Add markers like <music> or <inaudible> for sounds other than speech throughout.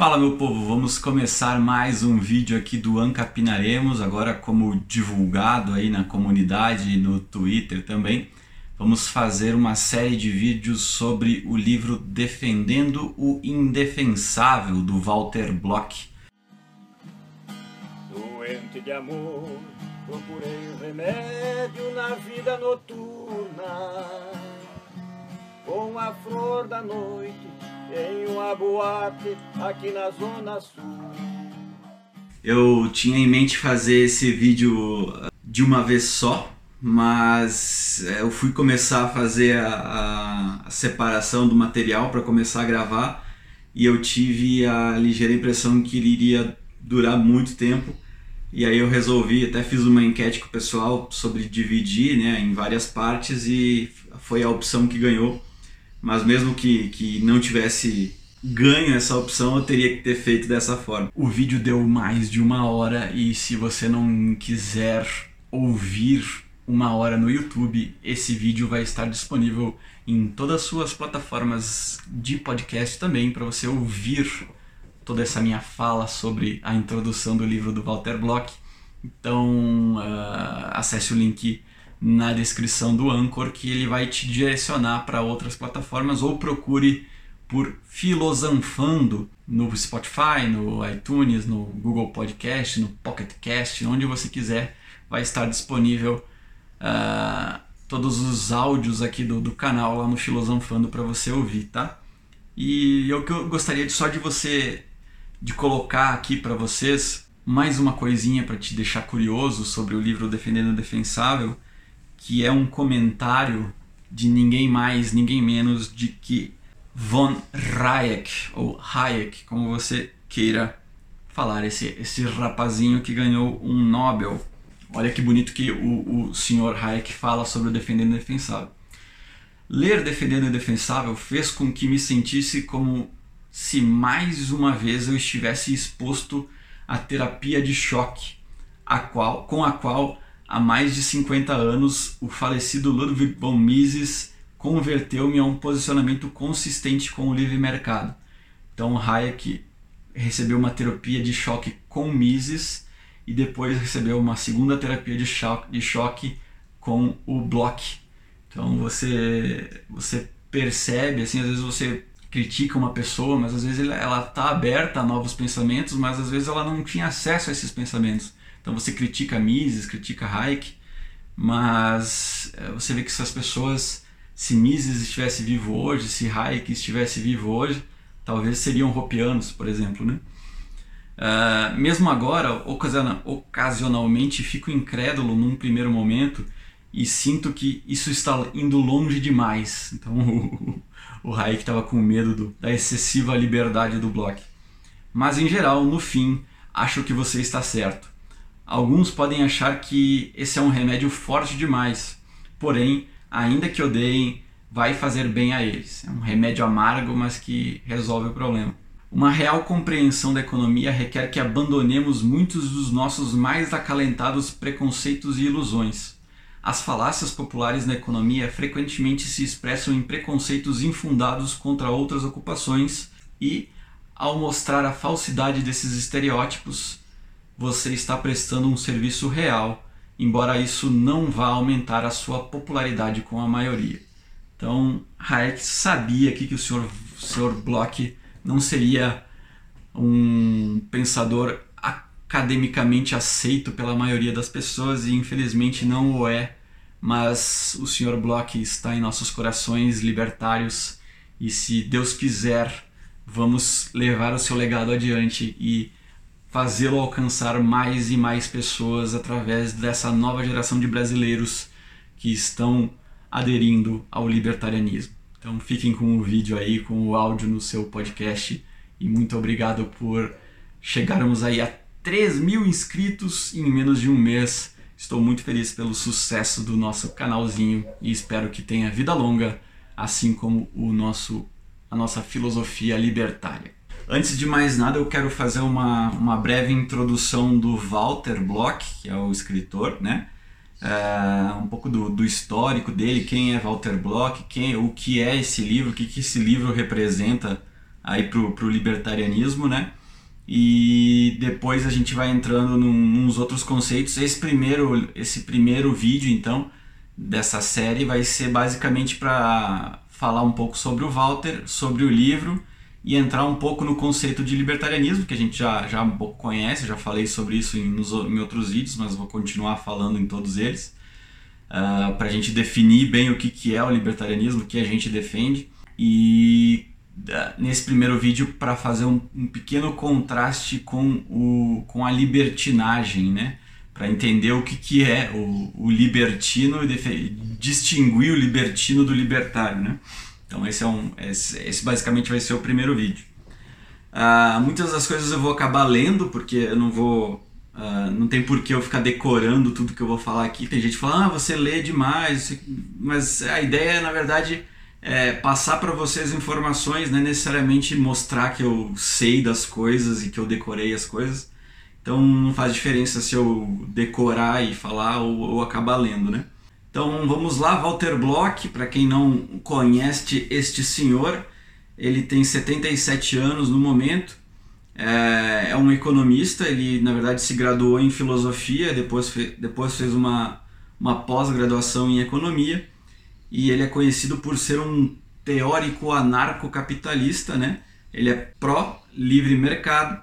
Fala meu povo, vamos começar mais um vídeo aqui do Ancapinaremos, agora como divulgado aí na comunidade e no Twitter também. Vamos fazer uma série de vídeos sobre o livro Defendendo o Indefensável do Walter Block. Doente de amor, procurei remédio na vida noturna, com a flor da noite em uma boate aqui na Zona Sul. Eu tinha em mente fazer esse vídeo de uma vez só, mas é, eu fui começar a fazer a, a separação do material para começar a gravar e eu tive a ligeira impressão que ele iria durar muito tempo. E aí eu resolvi, até fiz uma enquete com o pessoal sobre dividir né, em várias partes e foi a opção que ganhou mas mesmo que, que não tivesse ganho essa opção, eu teria que ter feito dessa forma. O vídeo deu mais de uma hora e se você não quiser ouvir uma hora no YouTube, esse vídeo vai estar disponível em todas as suas plataformas de podcast também para você ouvir toda essa minha fala sobre a introdução do livro do Walter Block. Então, uh, acesse o link na descrição do Anchor que ele vai te direcionar para outras plataformas ou procure por Filosanfando no Spotify, no iTunes, no Google Podcast, no Pocket Cast, onde você quiser, vai estar disponível uh, todos os áudios aqui do, do canal lá no Filosanfando para você ouvir, tá? E eu que eu gostaria de, só de você de colocar aqui para vocês mais uma coisinha para te deixar curioso sobre o livro Defendendo o Defensável que é um comentário de ninguém mais, ninguém menos de que von Hayek, ou Hayek, como você queira falar, esse, esse rapazinho que ganhou um Nobel. Olha que bonito que o, o senhor Hayek fala sobre o Defendendo o Defensável. Ler Defendendo o Defensável fez com que me sentisse como se mais uma vez eu estivesse exposto à terapia de choque, a qual, com a qual há mais de 50 anos, o falecido Ludwig von Mises converteu-me a um posicionamento consistente com o livre mercado. Então Hayek recebeu uma terapia de choque com Mises e depois recebeu uma segunda terapia de choque, de choque com o Bloch. Então você você percebe assim, às vezes você critica uma pessoa, mas às vezes ela está aberta a novos pensamentos, mas às vezes ela não tinha acesso a esses pensamentos. Então você critica Mises, critica Hayek, mas eh, você vê que essas pessoas, se Mises estivesse vivo hoje, se Hayek estivesse vivo hoje, talvez seriam Hopianos, por exemplo, né? Uh, mesmo agora, ocasionalmente fico incrédulo num primeiro momento e sinto que isso está indo longe demais. Então <laughs> o, o Hayek estava com medo do, da excessiva liberdade do Bloch. Mas em geral, no fim, acho que você está certo. Alguns podem achar que esse é um remédio forte demais, porém, ainda que odeiem, vai fazer bem a eles. É um remédio amargo, mas que resolve o problema. Uma real compreensão da economia requer que abandonemos muitos dos nossos mais acalentados preconceitos e ilusões. As falácias populares na economia frequentemente se expressam em preconceitos infundados contra outras ocupações e, ao mostrar a falsidade desses estereótipos, você está prestando um serviço real, embora isso não vá aumentar a sua popularidade com a maioria. Então, Hayek sabia que, que o senhor, o senhor Bloch não seria um pensador academicamente aceito pela maioria das pessoas e infelizmente não o é, mas o senhor Bloch está em nossos corações libertários e se Deus quiser, vamos levar o seu legado adiante e fazê-lo alcançar mais e mais pessoas através dessa nova geração de brasileiros que estão aderindo ao libertarianismo. Então fiquem com o vídeo aí, com o áudio no seu podcast e muito obrigado por chegarmos aí a 3 mil inscritos em menos de um mês. Estou muito feliz pelo sucesso do nosso canalzinho e espero que tenha vida longa, assim como o nosso, a nossa filosofia libertária. Antes de mais nada, eu quero fazer uma, uma breve introdução do Walter Block, que é o escritor, né? É, um pouco do, do, histórico dele, quem é Walter Block, quem, o que é esse livro, o que, que esse livro representa aí pro, pro libertarianismo, né? E depois a gente vai entrando num, nos outros conceitos. Esse primeiro, esse primeiro vídeo, então, dessa série vai ser basicamente para falar um pouco sobre o Walter, sobre o livro e entrar um pouco no conceito de libertarianismo, que a gente já, já conhece, já falei sobre isso em, nos, em outros vídeos, mas vou continuar falando em todos eles, uh, ah, para a gente definir bem o que, que é o libertarianismo, o que a gente defende, e uh, nesse primeiro vídeo para fazer um, um, pequeno contraste com, o, com a libertinagem, né? para entender o que, que é o, o libertino e distinguir o libertino do libertário. Né? Então esse, é um, esse, esse basicamente vai ser o primeiro vídeo. Uh, muitas das coisas eu vou acabar lendo, porque eu não vou. Uh, não tem por que eu ficar decorando tudo que eu vou falar aqui. Tem gente que fala, ah, você lê demais, mas a ideia, na verdade, é passar para vocês informações, não é necessariamente mostrar que eu sei das coisas e que eu decorei as coisas. Então não faz diferença se eu decorar e falar ou, ou acabar lendo, né? Então vamos lá, Walter Bloch, para quem não conhece este senhor, ele tem 77 anos no momento, é, é um economista, ele na verdade se graduou em filosofia, depois, depois fez uma, uma pós-graduação em economia. E ele é conhecido por ser um teórico anarcocapitalista, né? ele é pró-livre mercado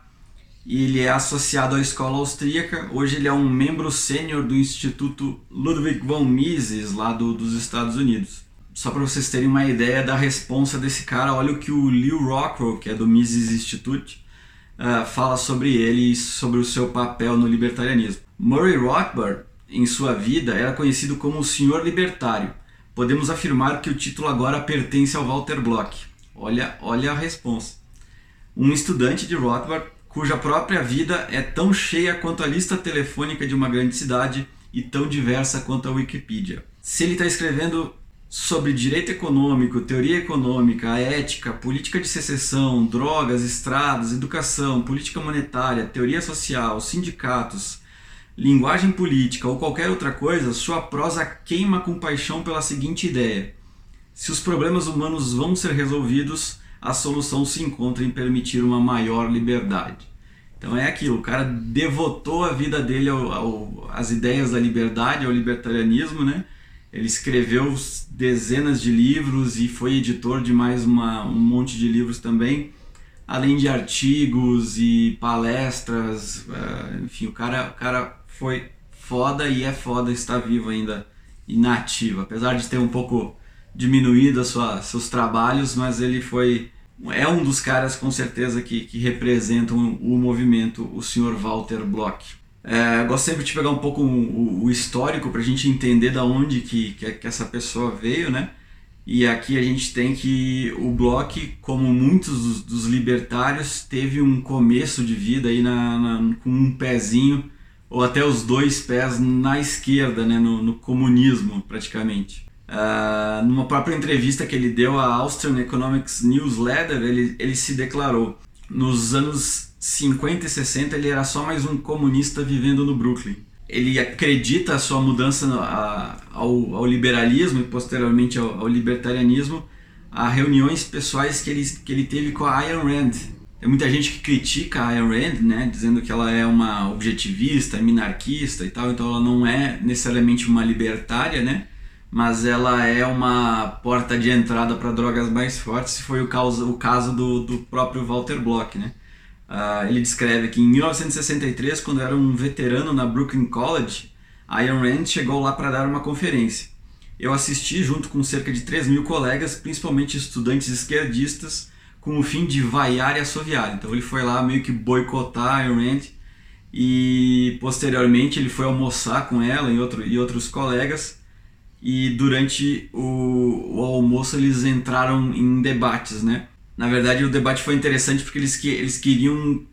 e ele é associado à escola austríaca. Hoje ele é um membro sênior do Instituto Ludwig von Mises, lá do, dos Estados Unidos. Só para vocês terem uma ideia da responsa desse cara, olha o que o Leo Rockwell, que é do Mises Institute, uh, fala sobre ele e sobre o seu papel no libertarianismo. Murray Rothbard, em sua vida, era conhecido como o Senhor Libertário. Podemos afirmar que o título agora pertence ao Walter Bloch. Olha, olha a resposta. Um estudante de Rothbard cuja própria vida é tão cheia quanto a lista telefônica de uma grande cidade e tão diversa quanto a Wikipedia. Se ele está escrevendo sobre direito econômico, teoria econômica, ética, política de secessão, drogas, estradas, educação, política monetária, teoria social, sindicatos, linguagem política ou qualquer outra coisa, sua prosa queima com paixão pela seguinte ideia: se os problemas humanos vão ser resolvidos, a solução se encontra em permitir uma maior liberdade. Então é aquilo, o cara devotou a vida dele ao, ao, às ideias da liberdade, ao libertarianismo, né? Ele escreveu dezenas de livros e foi editor de mais uma, um monte de livros também, além de artigos e palestras, uh, enfim, o cara, o cara foi foda e é foda estar vivo ainda inativo, apesar de ter um pouco diminuído a sua, seus trabalhos, mas ele foi é um dos caras com certeza que, que representam o movimento, o senhor Walter Bloch. É, gosto sempre de pegar um pouco o, o histórico para a gente entender da onde que, que, que, essa pessoa veio, né? E aqui a gente tem que o Bloch, como muitos dos, dos libertários, teve um começo de vida aí na, na, com um pezinho ou até os dois pés na esquerda, né? no, no comunismo praticamente. Uh, numa própria entrevista que ele deu à Austrian Economics Newsletter, ele, ele se declarou: nos anos 50 e 60 ele era só mais um comunista vivendo no Brooklyn. Ele acredita a sua mudança a, ao, ao, liberalismo e posteriormente ao, ao, libertarianismo a reuniões pessoais que ele, que ele teve com a Ayn Rand. Tem muita gente que critica a Ayn Rand, né, dizendo que ela é uma objetivista, minarquista e tal, então ela não é necessariamente uma libertária, né? Mas ela é uma porta de entrada para drogas mais fortes, foi o caso, o caso do, do próprio Walter Bloch. Né? Uh, ele descreve que em 1963, quando era um veterano na Brooklyn College, Ayn Rand chegou lá para dar uma conferência. Eu assisti junto com cerca de 3 mil colegas, principalmente estudantes esquerdistas, com o fim de vaiar e assoviar. Então ele foi lá meio que boicotar Ayn Rand e posteriormente ele foi almoçar com ela e, outro, e outros colegas e durante o, o almoço eles entraram em debates, né? Na verdade o debate foi interessante porque eles, que, eles queriam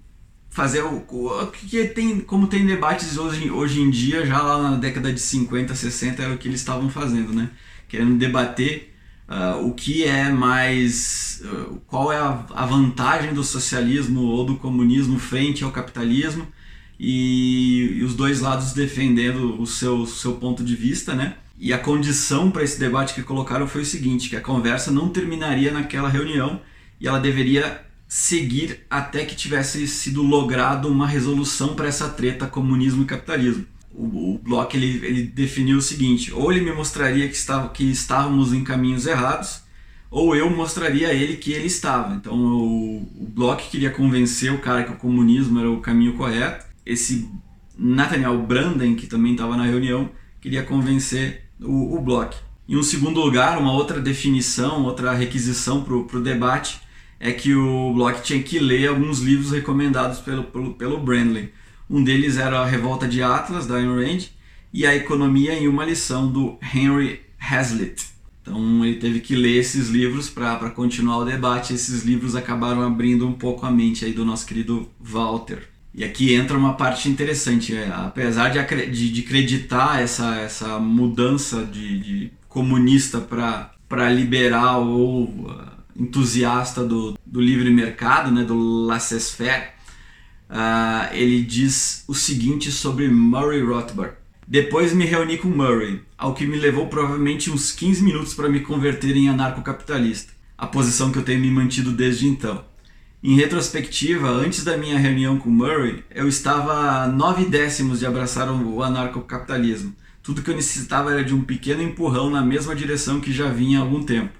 fazer o, o que tem como tem debates hoje, hoje em dia já lá na década de 50 60 era o que eles estavam fazendo né querendo debater uh, o que é mais uh, qual é a, a, vantagem do socialismo ou do comunismo frente ao capitalismo e, e os dois lados defendendo o seu, seu ponto de vista né e a condição para esse debate que colocaram foi o seguinte: que a conversa não terminaria naquela reunião e ela deveria seguir até que tivesse sido logrado uma resolução para essa treta comunismo e capitalismo. O, o Bloch ele, ele definiu o seguinte: ou ele me mostraria que, estava, que estávamos em caminhos errados, ou eu mostraria a ele que ele estava. Então o, o Bloch queria convencer o cara que o comunismo era o caminho correto. Esse Nathaniel Branden, que também estava na reunião, queria convencer o, o Bloch. Em um segundo lugar, uma outra definição, outra requisição para o debate é que o Bloch tinha que ler alguns livros recomendados pelo, pelo, pelo Brandley. Um deles era A Revolta de Atlas, da Ayn Rand, e A Economia em uma Lição, do Henry Hazlitt. Então ele teve que ler esses livros para continuar o debate. Esses livros acabaram abrindo um pouco a mente aí do nosso querido Walter. E aqui entra uma parte interessante. É, apesar de, de, de acreditar essa, essa mudança de, de comunista para liberal ou uh, entusiasta do, do livre mercado, né, do laissez-faire, uh, ele diz o seguinte sobre Murray Rothbard. Depois me reuni com Murray, ao que me levou provavelmente uns 15 minutos para me converter em anarcocapitalista, a posição que eu tenho me mantido desde então. Em retrospectiva, antes da minha reunião com Murray, eu estava a nove décimos de abraçar o anarcocapitalismo. Tudo que eu necessitava era de um pequeno empurrão na mesma direção que já vinha há algum tempo.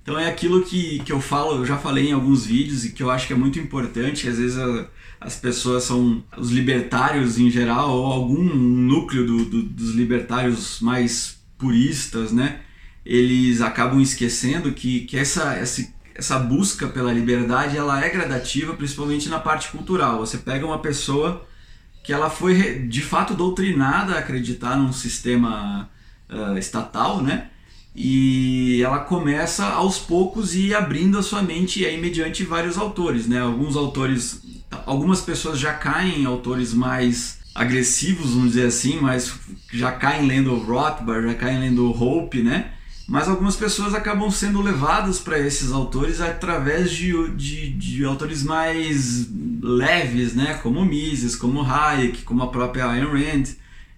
Então é aquilo que, que eu falo, eu já falei em alguns vídeos e que eu acho que é muito importante, às vezes a, as pessoas são os libertários em geral, ou algum núcleo do, do, dos libertários mais puristas, né? Eles acabam esquecendo que, que essa, essa, essa busca pela liberdade ela é gradativa, principalmente na parte cultural. Você pega uma pessoa que ela foi de fato doutrinada a acreditar num sistema uh, estatal, né? e ela começa aos poucos e abrindo a sua mente aí mediante vários autores, né? Alguns autores, algumas pessoas já caem em autores mais agressivos, vamos dizer assim, mas já caem lendo Rothbard, já caem lendo Hope, né? Mas algumas pessoas acabam sendo levadas para esses autores através de, de, de, autores mais leves, né? Como Mises, como Hayek, como a própria Ayn Rand.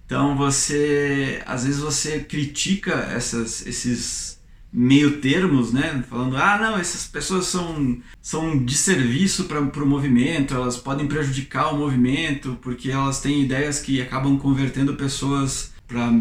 Então você, às vezes você critica essas, esses meio termos, né? Falando, ah, não, essas pessoas são, são de serviço para o movimento, elas podem prejudicar o movimento porque elas têm ideias que acabam convertendo pessoas para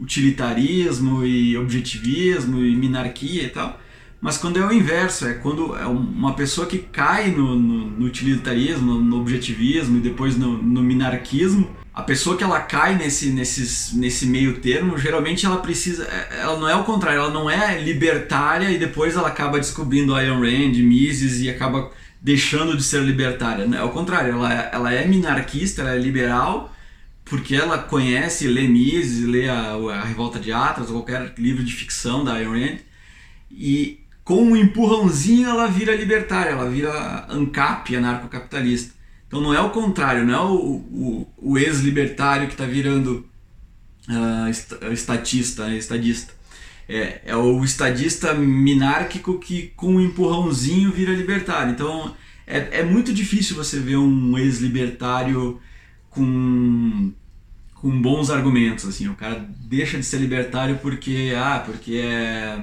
utilitarismo e objetivismo e minarquia e tal. Mas quando é o inverso, é quando é uma pessoa que cai no, no, no utilitarismo, no objetivismo e depois no, no minarquismo, a pessoa que ela cai nesse, nesse, nesse meio termo, geralmente ela precisa. É, ela não é o contrário, ela não é libertária e depois ela acaba descobrindo Ayn Rand, Mises e acaba deixando de ser libertária. É o contrário, ela, é, ela é minarquista, ela é liberal, porque ela conhece, lê Mises, lê a, a Revolta de Atlas, qualquer livro de ficção da Ayn Rand, e com um empurrãozinho ela vira libertária, ela vira ANCAP, anarcocapitalista. Então não é o contrário, não é o, o, o ex-libertário que está virando uh, estatista, né, estadista. É, é o estadista minárquico que com um empurrãozinho vira libertário. Então é, é muito difícil você ver um ex-libertário com, com bons argumentos. Assim, o cara deixa de ser libertário porque, ah, porque é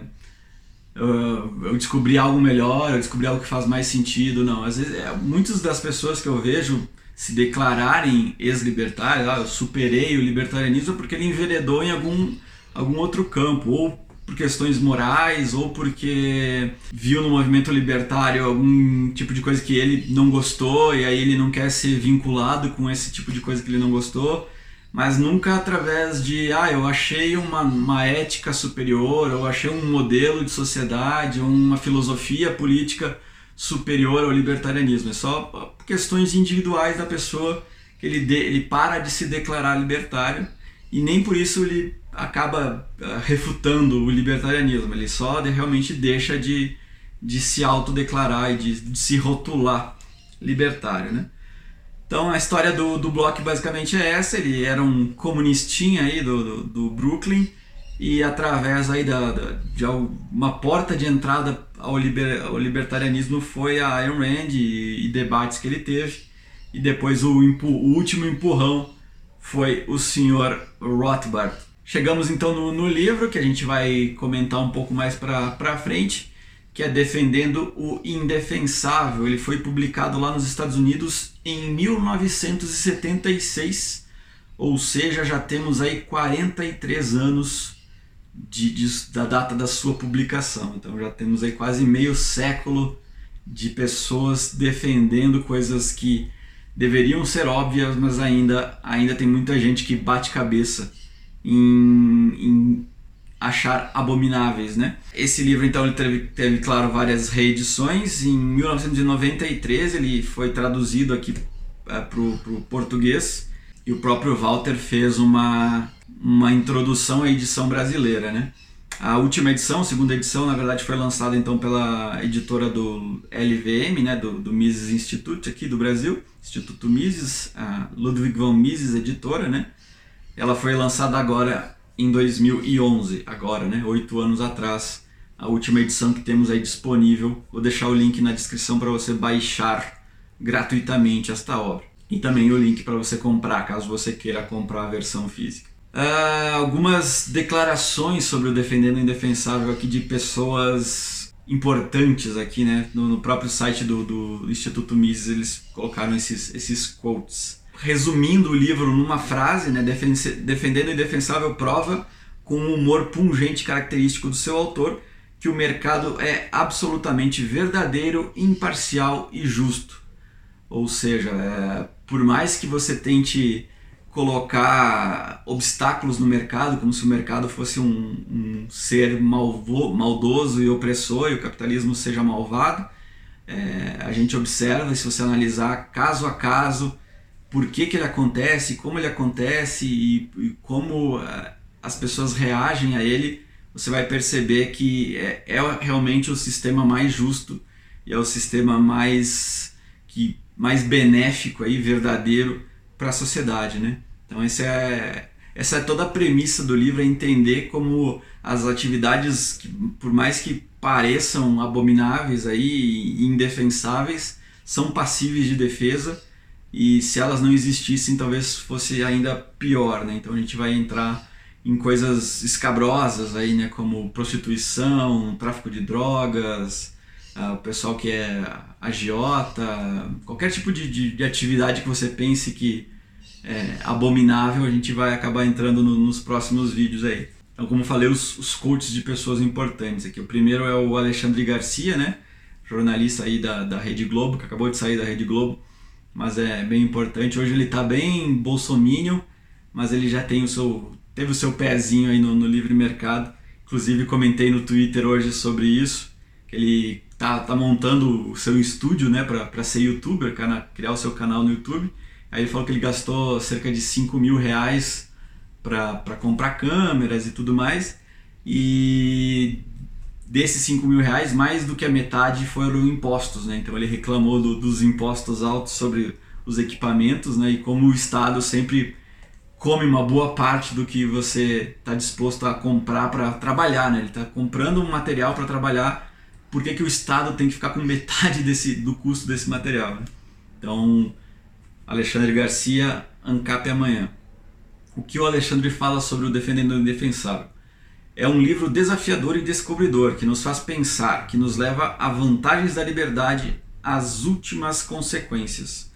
eu descobri algo melhor, eu descobri algo que faz mais sentido. Não, às vezes, é, muitas das pessoas que eu vejo se declararem ex-libertários, ah, eu superei o libertarianismo porque ele enveredou em algum, algum outro campo, ou por questões morais, ou porque viu no movimento libertário algum tipo de coisa que ele não gostou e aí ele não quer ser vinculado com esse tipo de coisa que ele não gostou mas nunca através de, ah, eu achei uma, uma ética superior, ou achei um modelo de sociedade, uma filosofia política superior ao libertarianismo. É só questões individuais da pessoa que ele, de, ele para de se declarar libertário e nem por isso ele acaba uh, refutando o libertarianismo, ele só de, realmente deixa de, de se autodeclarar e de, de se rotular libertário, né? Então a história do, do Bloch basicamente é essa, ele era um comunistinha aí do, do, do Brooklyn e através aí da, da, de uma porta de entrada ao, liber, ao libertarianismo foi a Ayn Rand e, e, debates que ele teve e depois o, o último empurrão foi o senhor Rothbard. Chegamos então no, no livro que a gente vai comentar um pouco mais para frente que é Defendendo o Indefensável. Ele foi publicado lá nos Estados Unidos em 1976, ou seja, já temos aí 43 anos de, de, da data da sua publicação. Então já temos aí quase meio século de pessoas defendendo coisas que deveriam ser óbvias, mas ainda, ainda tem muita gente que bate cabeça em, em achar abomináveis, né? Esse livro então ele teve, teve, claro várias reedições. Em 1993 ele foi traduzido aqui é, para o português e o próprio Walter fez uma uma introdução à edição brasileira, né? A última edição, segunda edição, na verdade foi lançada então pela editora do LVM, né, do, do Mises Institute aqui do Brasil, Instituto Mises, a Ludwig von Mises editora, né? Ela foi lançada agora em 2011, agora, né, oito anos atrás, a última edição que temos aí disponível. Vou deixar o link na descrição para você baixar gratuitamente esta obra e também o link para você comprar, caso você queira comprar a versão física. Uh, algumas declarações sobre o Defendendo o Indefensável aqui de pessoas importantes aqui, né? No, no próprio site do, do, Instituto Mises eles colocaram esses, esses quotes. Resumindo o livro numa frase, né? Defendendo o Indefensável prova com um humor pungente característico do seu autor que o mercado é absolutamente verdadeiro, imparcial e justo. Ou seja, é, por mais que você tente colocar obstáculos no mercado, como se o mercado fosse um, um ser malvo, maldoso e opressor e o capitalismo seja malvado. É, a gente observa, se você analisar caso a caso, por que, que ele acontece, como ele acontece e, e como uh, as pessoas reagem a ele, você vai perceber que é, é realmente o sistema mais justo e é o sistema mais, que, mais benéfico e verdadeiro para a sociedade, né? Então esse é, essa é toda a premissa do livro, é entender como as atividades, que, por mais que pareçam abomináveis aí e indefensáveis, são passíveis de defesa e se elas não existissem talvez fosse ainda pior, né? Então a gente vai entrar em coisas escabrosas aí, né? Como prostituição, tráfico de drogas, uh, o pessoal que é agiota, qualquer tipo de, de, de atividade que você pense que é, abominável, a gente vai acabar entrando no, nos próximos vídeos aí. Então, como falei, os, os coaches de pessoas importantes aqui. O primeiro é o Alexandre Garcia, né? Jornalista aí da, da Rede Globo, que acabou de sair da Rede Globo, mas é bem importante. Hoje ele está bem bolsominion, mas ele já tem o seu, teve o seu pezinho aí no, no livre mercado. Inclusive comentei no Twitter hoje sobre isso, que ele tá, tá montando o seu estúdio, né, para ser youtuber, criar o seu canal no YouTube. Aí ele falou que ele gastou cerca de 5 mil reais para comprar câmeras e tudo mais. E desses 5 mil reais, mais do que a metade foram impostos, né? Então ele reclamou do, dos impostos altos sobre os equipamentos, né? E como o Estado sempre come uma boa parte do que você está disposto a comprar para trabalhar, né? Ele está comprando um material para trabalhar, por que, que o Estado tem que ficar com metade desse, do custo desse material? Né? Então Alexandre Garcia, ANCAP Amanhã. O que o Alexandre fala sobre o Defendendo o Indefensável? É um livro desafiador e descobridor que nos faz pensar, que nos leva a vantagens da liberdade às últimas consequências.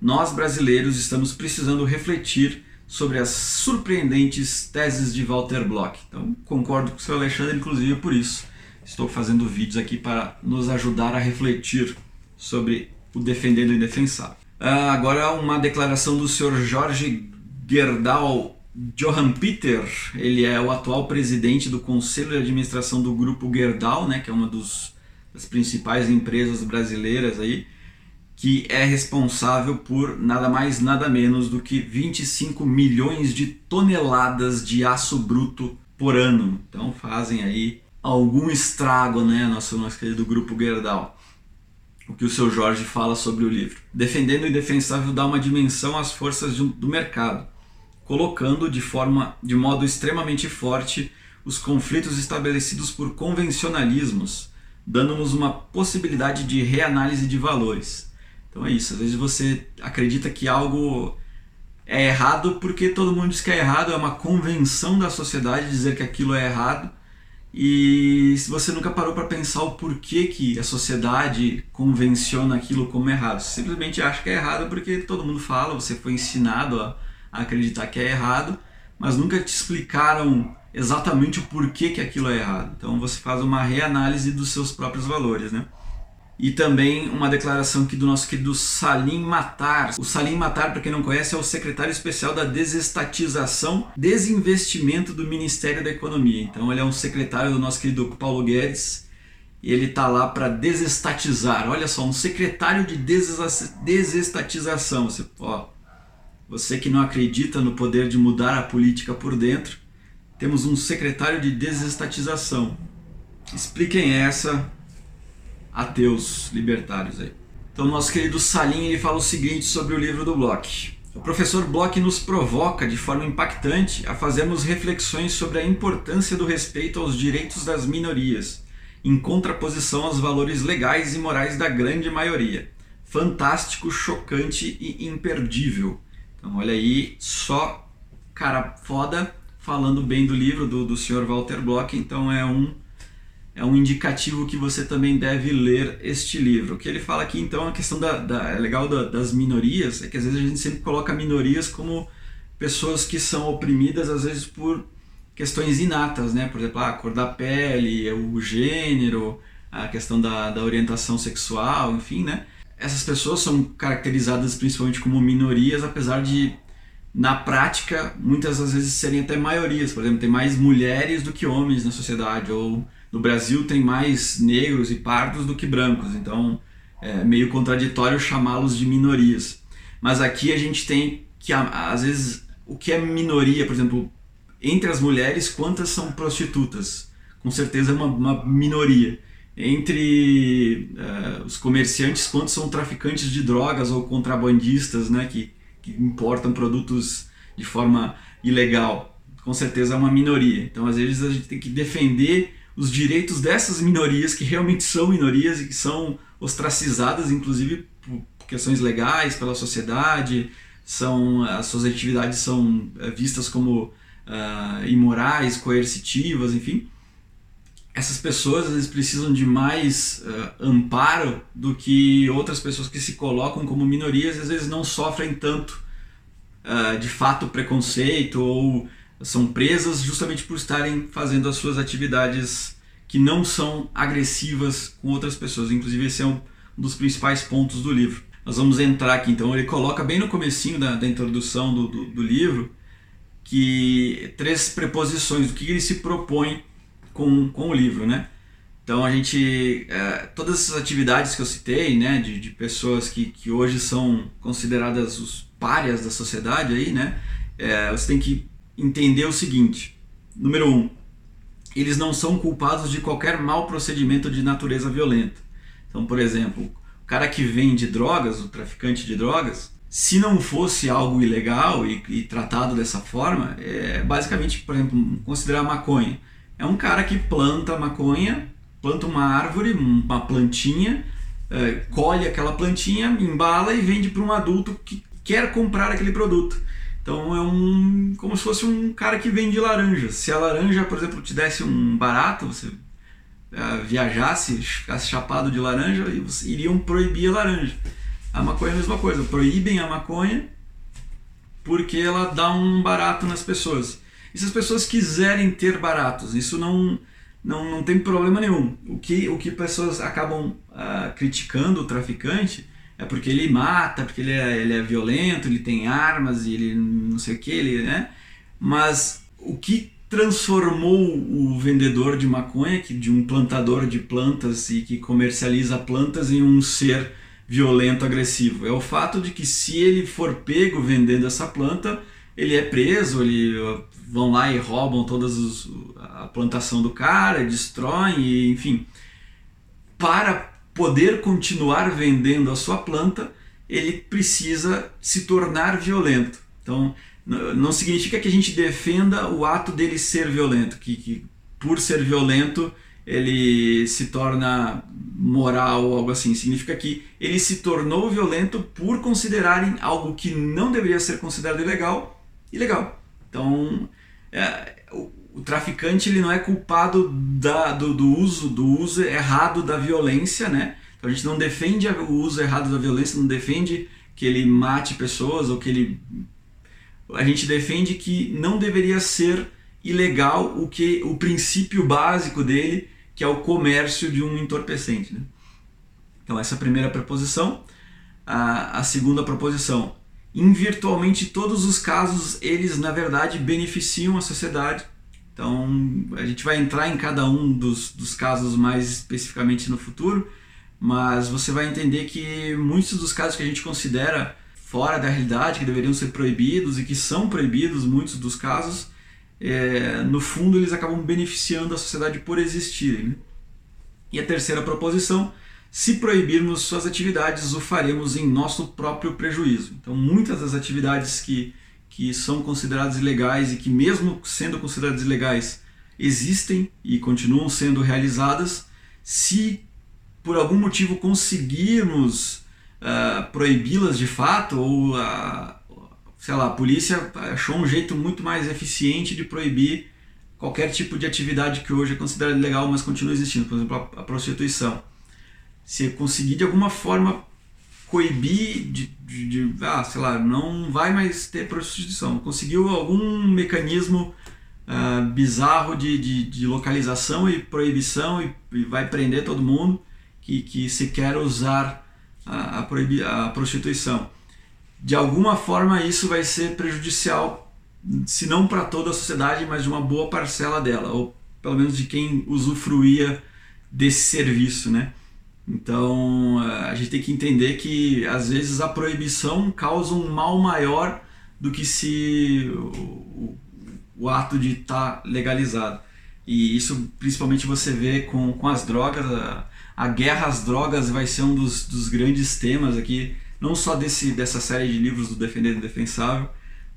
Nós brasileiros estamos precisando refletir sobre as surpreendentes teses de Walter Block. Então, concordo com o seu Alexandre, inclusive por isso estou fazendo vídeos aqui para nos ajudar a refletir sobre o Defendendo o Indefensável. Uh, agora uma declaração do Sr. Jorge Gerdau Johan Peter, ele é o atual presidente do Conselho de Administração do Grupo Gerdau, né, que é uma dos, das principais empresas brasileiras aí, que é responsável por nada mais nada menos do que 25 milhões de toneladas de aço bruto por ano. Então fazem aí algum estrago, né, nosso nosso querido Grupo Gerdau o que o seu Jorge fala sobre o livro. Defendendo o indefensável dá uma dimensão às forças do mercado, colocando de forma de modo extremamente forte os conflitos estabelecidos por convencionalismos, dando-nos uma possibilidade de reanálise de valores. Então é isso, às vezes você acredita que algo é errado porque todo mundo diz que é errado, é uma convenção da sociedade dizer que aquilo é errado E se você nunca parou para pensar o porquê que a sociedade convenciona aquilo como errado, você simplesmente acha que é errado porque todo mundo fala, você foi ensinado a, a acreditar que é errado, mas nunca te explicaram exatamente o porquê que aquilo é errado. Então você faz uma reanálise dos seus próprios valores, né? E também uma declaração aqui do nosso querido Salim Matar. O Salim Matar, para quem não conhece, é o secretário especial da desestatização, desinvestimento do Ministério da Economia. Então ele é um secretário do nosso querido Paulo Guedes e ele está lá para desestatizar. Olha só, um secretário de desestatização. Você, ó, você que não acredita no poder de mudar a política por dentro, temos um secretário de desestatização. Expliquem essa, ateus libertários aí. Então, nosso querido Salim ele fala o seguinte sobre o livro do Bloch. O professor Bloch nos provoca de forma impactante a fazermos reflexões sobre a importância do respeito aos direitos das minorias, em contraposição aos valores legais e morais da grande maioria. Fantástico, chocante e imperdível. Então, olha aí, só cara foda falando bem do livro do, do Sr. Walter Bloch, então é um é um indicativo que você também deve ler este livro. O que ele fala aqui, então, a questão da, da é legal da, das minorias é que às vezes a gente sempre coloca minorias como pessoas que são oprimidas, às vezes por questões inatas, né? Por exemplo, a cor da pele, o gênero, a questão da, da orientação sexual, enfim, né? Essas pessoas são caracterizadas principalmente como minorias, apesar de na prática, muitas das vezes serem até maiorias. Por exemplo, tem mais mulheres do que homens na sociedade, ou no Brasil tem mais negros e pardos do que brancos, então é meio contraditório chamá-los de minorias. Mas aqui a gente tem que, às vezes, o que é minoria, por exemplo, entre as mulheres, quantas são prostitutas? Com certeza é uma, uma minoria. Entre uh, os comerciantes, quantos são traficantes de drogas ou contrabandistas né, que que importam produtos de forma ilegal. Com certeza é uma minoria. Então, às vezes, a gente tem que defender os direitos dessas minorias, que realmente são minorias e que são ostracizadas, inclusive por questões legais, pela sociedade, são as suas atividades são eh, vistas como uh, imorais, coercitivas, enfim. Essas pessoas às vezes precisam de mais uh, amparo do que outras pessoas que se colocam como minorias, às vezes não sofrem tanto uh, de fato preconceito ou são presas justamente por estarem fazendo as suas atividades que não são agressivas com outras pessoas. Inclusive esse é um dos principais pontos do livro. Nós vamos entrar aqui, então ele coloca bem no comecinho da, da introdução do, do, do, livro que três preposições, o que ele se propõe com, com o livro, né? Então a gente, é, todas essas atividades que eu citei, né, de, de pessoas que, que hoje são consideradas os párias da sociedade aí, né, é, você tem que entender o seguinte: número um, eles não são culpados de qualquer mau procedimento de natureza violenta. Então, por exemplo, o cara que vende drogas, o traficante de drogas, se não fosse algo ilegal e, e tratado dessa forma, é basicamente, por exemplo, considerar maconha. É um cara que planta maconha planta uma árvore, uma plantinha, é, colhe aquela plantinha, embala e vende para um adulto que quer comprar aquele produto. Então é um como se fosse um cara que vende laranja. Se a laranja, por exemplo, te desse um barato, você uh, viajasse, ficasse chapado de laranja, iriam proibir a laranja. A maconha é a mesma coisa, proíbem a maconha porque ela dá um barato nas pessoas. E se as pessoas quiserem ter baratos, isso não não, não tem problema nenhum. O que, o que pessoas acabam uh, criticando o traficante é porque ele mata, porque ele é, ele é violento, ele tem armas e ele não sei o que, ele, né? Mas o que transformou o vendedor de maconha, que de um plantador de plantas e que comercializa plantas, em um ser violento, agressivo? É o fato de que se ele for pego vendendo essa planta, ele é preso, ele vão lá e roubam toda a plantação do cara, destroem, e, enfim. Para poder continuar vendendo a sua planta, ele precisa se tornar violento. Então, não significa que a gente defenda o ato dele ser violento, que, que por ser violento ele se torna moral ou algo assim. Significa que ele se tornou violento por considerarem algo que não deveria ser considerado ilegal, ilegal. Então, é, o, o traficante ele não é culpado da, do, do, uso do uso errado da violência, né? Então a gente não defende o uso errado da violência, não defende que ele mate pessoas ou que ele a gente defende que não deveria ser ilegal o que o princípio básico dele, que é o comércio de um entorpecente, né? Então essa é a primeira preposição. A, a segunda proposição, em virtualmente todos os casos, eles na verdade beneficiam a sociedade então, a gente vai entrar em cada um dos, dos casos mais especificamente no futuro, mas você vai entender que muitos dos casos que a gente considera fora da realidade, que deveriam ser proibidos e que são proibidos, muitos dos casos, é, no fundo eles acabam beneficiando a sociedade por existirem. Né? E a terceira proposição, se proibirmos suas atividades, o faremos em nosso próprio prejuízo. Então, muitas das atividades que que são considerados ilegais e que, mesmo sendo consideradas ilegais, existem e continuam sendo realizadas, se por algum motivo conseguirmos uh, proibi-las de fato, ou uh, sei lá, a polícia achou um jeito muito mais eficiente de proibir qualquer tipo de atividade que hoje é considerada ilegal, mas continua existindo, por exemplo, a, a prostituição. Se conseguir de alguma forma coibir de, de, de, ah, sei lá, não vai mais ter prostituição. Conseguiu algum mecanismo uh, bizarro de, de, de, localização e proibição e, e, vai prender todo mundo que, que se quer usar a, a, a prostituição. De alguma forma isso vai ser prejudicial, se não para toda a sociedade, mas de uma boa parcela dela, ou pelo menos de quem usufruía desse serviço, né? Então a gente tem que entender que às vezes a proibição causa um mal maior do que se o, o ato de estar tá legalizado. E isso principalmente você vê com, com as drogas. A, a guerra às drogas vai ser um dos, dos grandes temas aqui, não só desse, dessa série de livros do Defender o Defensável,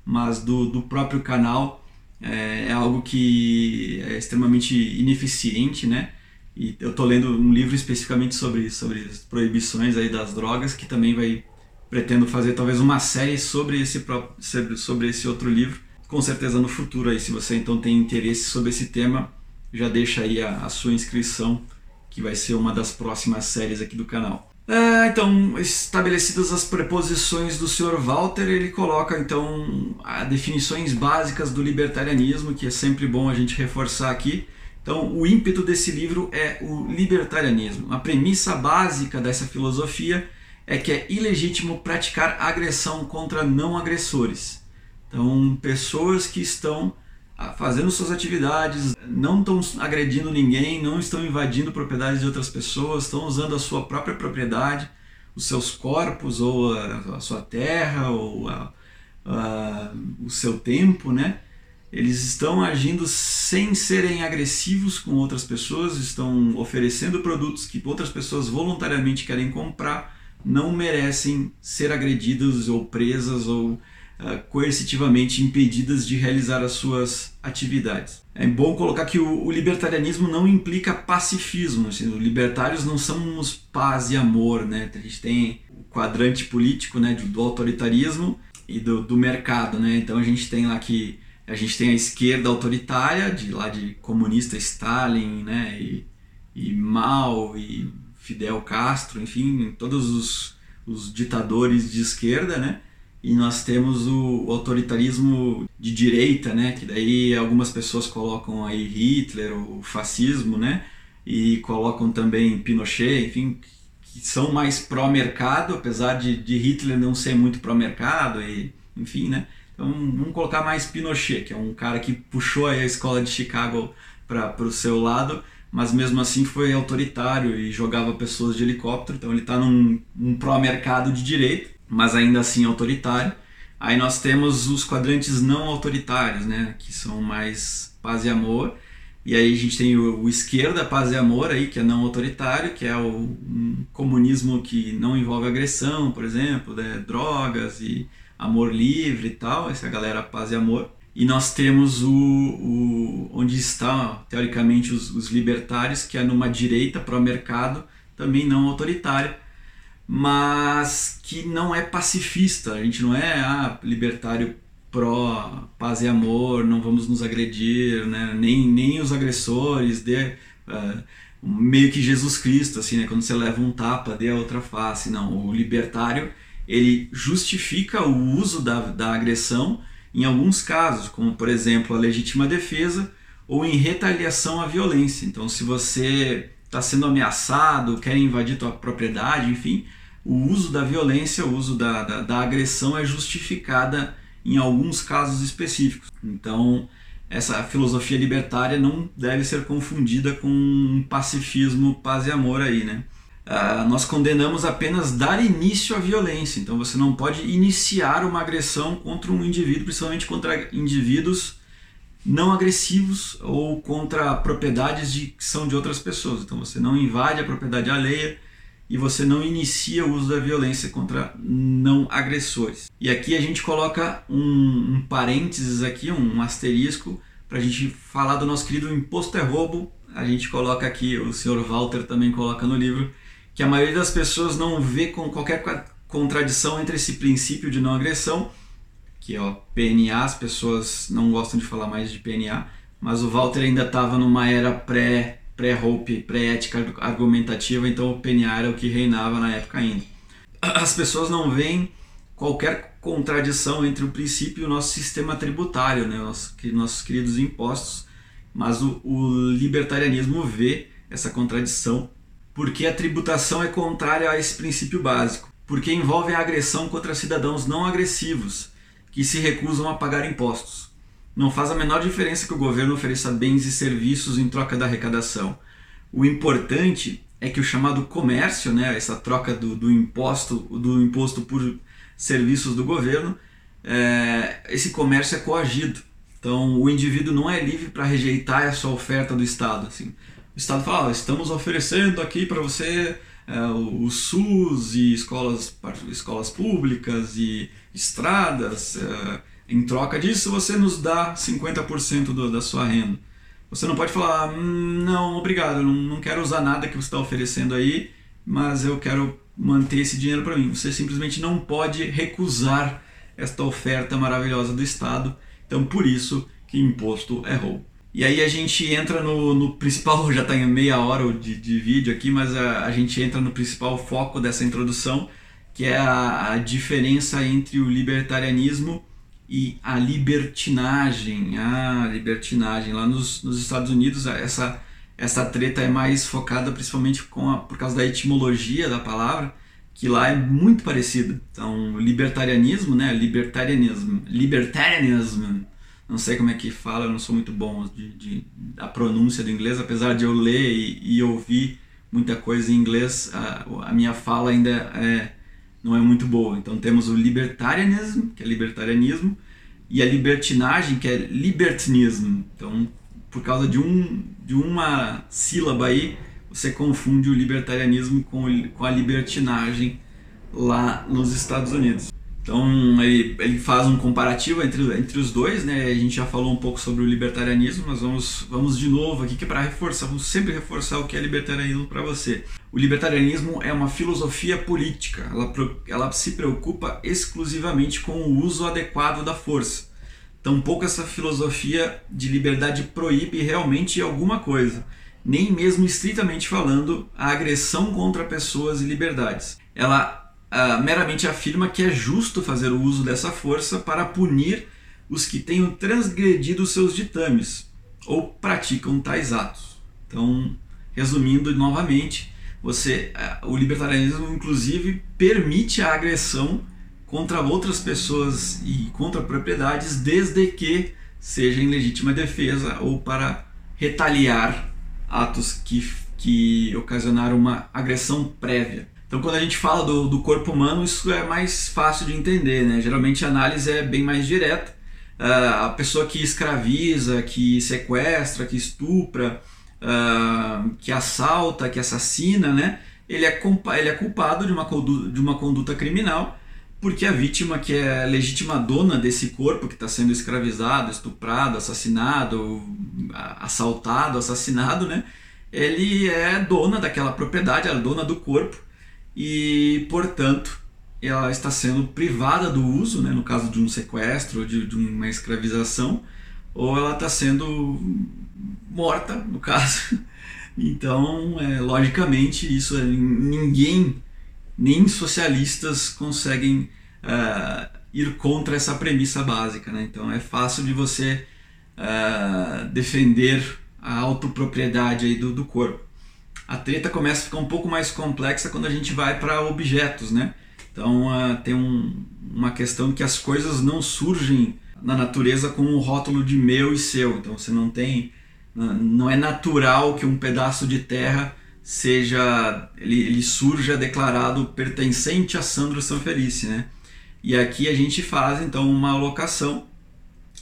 mas do, do próprio canal. É, é algo que é extremamente ineficiente, né? E eu tô lendo um livro especificamente sobre, sobre as proibições aí das drogas, que também vai pretendo fazer talvez uma série sobre esse sobre, sobre esse outro livro. Com certeza no futuro aí, se você então tem interesse sobre esse tema, já deixa aí a, a sua inscrição, que vai ser uma das próximas séries aqui do canal. É, então, estabelecidas as preposições do Sr. Walter, ele coloca então definições básicas do libertarianismo, que é sempre bom a gente reforçar aqui. Então, o ímpeto desse livro é o libertarianismo. A premissa básica dessa filosofia é que é ilegítimo praticar agressão contra não agressores. Então, pessoas que estão ah, fazendo suas atividades, não estão agredindo ninguém, não estão invadindo propriedades de outras pessoas, estão usando a sua própria propriedade, os seus corpos, ou a, a sua terra, ou a, a, o seu tempo, né? Eles estão agindo sem serem agressivos com outras pessoas, estão oferecendo produtos que outras pessoas voluntariamente querem comprar, não merecem ser agredidas ou presas ou uh, coercitivamente impedidas de realizar as suas atividades. É bom colocar que o, o libertarianismo não implica pacifismo, assim, os libertários não somos paz e amor, né? A gente tem o quadrante político né, do autoritarismo e do, do mercado, né? Então a gente tem lá que a gente tem a esquerda autoritária, de lá de comunista Stalin, né, e, e Mao e Fidel Castro, enfim, todos os, os ditadores de esquerda, né? E nós temos o, o, autoritarismo de direita, né? Que daí algumas pessoas colocam aí Hitler, o fascismo, né? E colocam também Pinochet, enfim, que são mais pró-mercado, apesar de, de Hitler não ser muito pró-mercado, e enfim, né? Então vamos colocar mais Pinochet, que é um cara que puxou a escola de Chicago para o seu lado, mas mesmo assim foi autoritário e jogava pessoas de helicóptero, então ele está num, num pró-mercado de direito, mas ainda assim autoritário. Aí nós temos os quadrantes não autoritários, né, que são mais paz e amor. E aí a gente tem o, o esquerda, paz e amor aí, que é não autoritário, que é o um comunismo que não envolve agressão, por exemplo, né, drogas e amor livre e tal, essa galera paz e amor. E nós temos o, o onde está teoricamente os, os libertários, que é numa direita para o mercado, também não autoritária, mas que não é pacifista. A gente não é ah, libertário pró paz e amor, não vamos nos agredir, né? nem, nem os agressores, dê uh, meio que Jesus Cristo, assim, né? quando você leva um tapa, dê a outra face. Não, o libertário ele justifica o uso da, da agressão em alguns casos, como por exemplo a legítima defesa ou em retaliação à violência. Então, se você está sendo ameaçado, quer invadir tua propriedade, enfim, o uso da violência, o uso da, da, da agressão é justificada em alguns casos específicos. Então, essa filosofia libertária não deve ser confundida com um pacifismo paz e amor aí, né? Uh, nós condenamos apenas dar início à violência. Então você não pode iniciar uma agressão contra um indivíduo, principalmente contra indivíduos não agressivos ou contra propriedades de, que são de outras pessoas. Então você não invade a propriedade alheia, e você não inicia o uso da violência contra não agressores. E aqui a gente coloca um, um parênteses aqui, um asterisco, para a gente falar do nosso querido imposto é roubo. A gente coloca aqui, o senhor Walter também coloca no livro, que a maioria das pessoas não vê com qualquer contradição entre esse princípio de não agressão, que é o PNA, as pessoas não gostam de falar mais de PNA, mas o Walter ainda estava numa era pré pré-hope, pré-ética argumentativa, então o PNA era o que reinava na época ainda. <clears throat> As pessoas não veem qualquer contradição entre o princípio e o nosso sistema tributário, né, nossos, nossos queridos impostos, mas o, o libertarianismo vê essa contradição porque a tributação é contrária a esse princípio básico, porque envolve a agressão contra cidadãos não agressivos que se recusam a pagar impostos. Não faz a menor diferença que o governo ofereça bens e serviços em troca da arrecadação. O importante é que o chamado comércio, né, essa troca do, do imposto, do imposto por serviços do governo, é, esse comércio é coagido. Então, o indivíduo não é livre para rejeitar essa oferta do Estado. Assim. O Estado fala: estamos oferecendo aqui para você é, o SUS e escolas, escolas públicas e estradas. É, em troca disso, você nos dá 50% do, da sua renda. Você não pode falar, hum, não, obrigado, não, não quero usar nada que você está oferecendo aí, mas eu quero manter esse dinheiro para mim. Você simplesmente não pode recusar esta oferta maravilhosa do Estado. Então, por isso que imposto é roubo. E aí a gente entra no, no principal, <laughs> já está em meia hora de, de vídeo aqui, mas a, a gente entra no principal foco dessa introdução, que é a, a diferença entre o libertarianismo e a libertinagem, a libertinagem. Lá nos, nos Estados Unidos essa essa treta é mais focada principalmente com a, por causa da etimologia da palavra que lá é muito parecida. Então libertarianismo né? Libertarianismo. Libertarianismo não sei como é que fala eu não sou muito bom de, de da pronúncia do inglês apesar de eu ler e, e ouvir muita coisa em inglês a, a minha fala ainda é não é muito boa. Então temos o libertarianismo, que é libertarianismo, e a libertinagem, que é libertinismo. Então, por causa de, um, de uma sílaba aí, você confunde o libertarianismo com, com a libertinagem lá nos Estados Unidos. Então ele, ele faz um comparativo entre, entre os dois, né? A gente já falou um pouco sobre o libertarianismo, mas vamos, vamos de novo aqui que é para reforçar, vamos sempre reforçar o que é libertarianismo para você. O libertarianismo é uma filosofia política, ela, ela se preocupa exclusivamente com o uso adequado da força. Tampouco essa filosofia de liberdade proíbe realmente alguma coisa, nem mesmo estritamente falando a agressão contra pessoas e liberdades. Ela uh, meramente afirma que é justo fazer o uso dessa força para punir os que tenham transgredido seus ditames ou praticam tais atos. Então, resumindo novamente, você, uh, o libertarianismo inclusive permite a agressão contra outras pessoas e contra propriedades desde que seja em legítima defesa ou para retaliar atos que, que ocasionaram uma agressão prévia. Então, quando a gente fala do, do corpo humano, isso é mais fácil de entender, né? Geralmente a análise é bem mais direta. Uh, a pessoa que escraviza, que sequestra, que estupra, uh, que assalta, que assassina, né? Ele é, ele é culpado de uma, de uma conduta criminal porque a vítima, que é a legítima dona desse corpo que está sendo escravizado, estuprado, assassinado, assaltado, assassinado, né? Ele é dona daquela propriedade, é dona do corpo e, portanto, ela está sendo privada do uso, né, no caso de um sequestro, de, de uma escravização, ou ela está sendo morta, no <laughs> caso. Então, é, logicamente, isso é, ninguém, nem socialistas, conseguem uh, ir contra essa premissa básica. Né? Então, é fácil de você uh, defender a autopropriedade aí do, do corpo. A treta começa a ficar um pouco mais complexa quando a gente vai para objetos, né? Então uh, tem um, uma questão que as coisas não surgem na natureza com um rótulo de meu e seu. Então você não tem, não é natural que um pedaço de terra seja, ele, ele surja declarado pertencente a Sandro Sanfelice, né? E aqui a gente faz então uma alocação.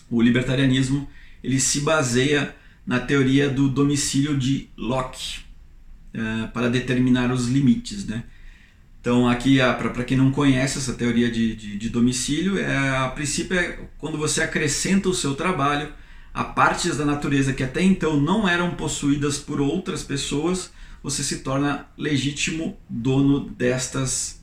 O libertarianismo ele se baseia na teoria do domicílio de Locke uh, para determinar os limites, né? Então aqui para quem não conhece essa teoria de, de, de, domicílio, é, a princípio é quando você acrescenta o seu trabalho a partes da natureza que até então não eram possuídas por outras pessoas, você se torna legítimo dono destas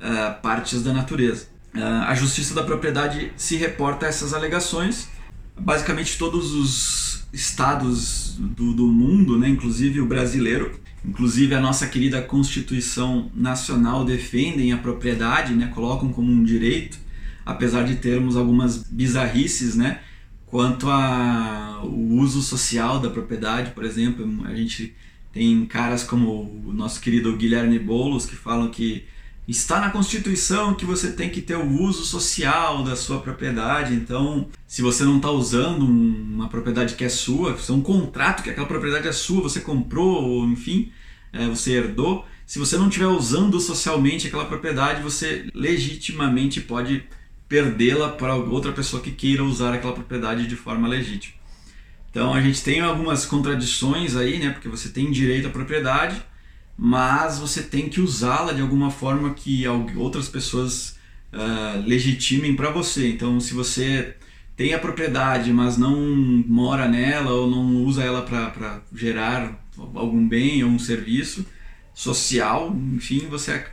uh, partes da natureza. Uh, a justiça da propriedade se reporta a essas alegações. Basicamente todos os estados do, do mundo, né, inclusive o brasileiro, inclusive a nossa querida Constituição Nacional defendem a propriedade, né, colocam como um direito, apesar de termos algumas bizarrices, né, quanto ao uso social da propriedade, por exemplo, a gente tem caras como o nosso querido Guilherme Boulos que falam que está na Constituição que você tem que ter o uso social da sua propriedade. Então, se você não está usando uma propriedade que é sua, se é um contrato que aquela propriedade é sua, você comprou, ou enfim, é, você herdou. Se você não estiver usando socialmente aquela propriedade, você legitimamente pode perdê-la para outra pessoa que queira usar aquela propriedade de forma legítima. Então a gente tem algumas contradições aí, né? Porque você tem direito à propriedade, mas você tem que usá-la de alguma forma que outras pessoas uh, legitimem para você. Então, se você tem a propriedade, mas não mora nela ou não usa ela para gerar algum bem ou um serviço social, enfim, você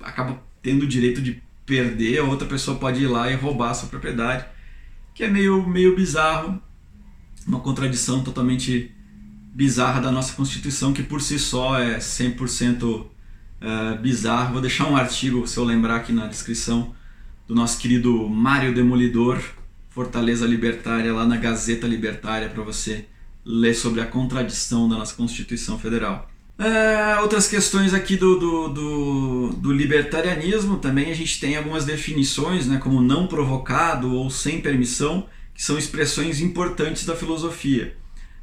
acaba tendo o direito de perder, outra pessoa pode ir lá e roubar a sua propriedade, que é meio, meio bizarro, uma contradição totalmente bizarra da nossa Constituição, que por si só é 100% uh, eh, bizarro. Vou deixar um artigo, se eu lembrar aqui na descrição, do nosso querido Mário Demolidor, Fortaleza Libertária, lá na Gazeta Libertária, para você ler sobre a contradição da nossa Constituição Federal. Uh, outras questões aqui do, do, do, do, libertarianismo também a gente tem algumas definições, né, como não provocado ou sem permissão, que são expressões importantes da filosofia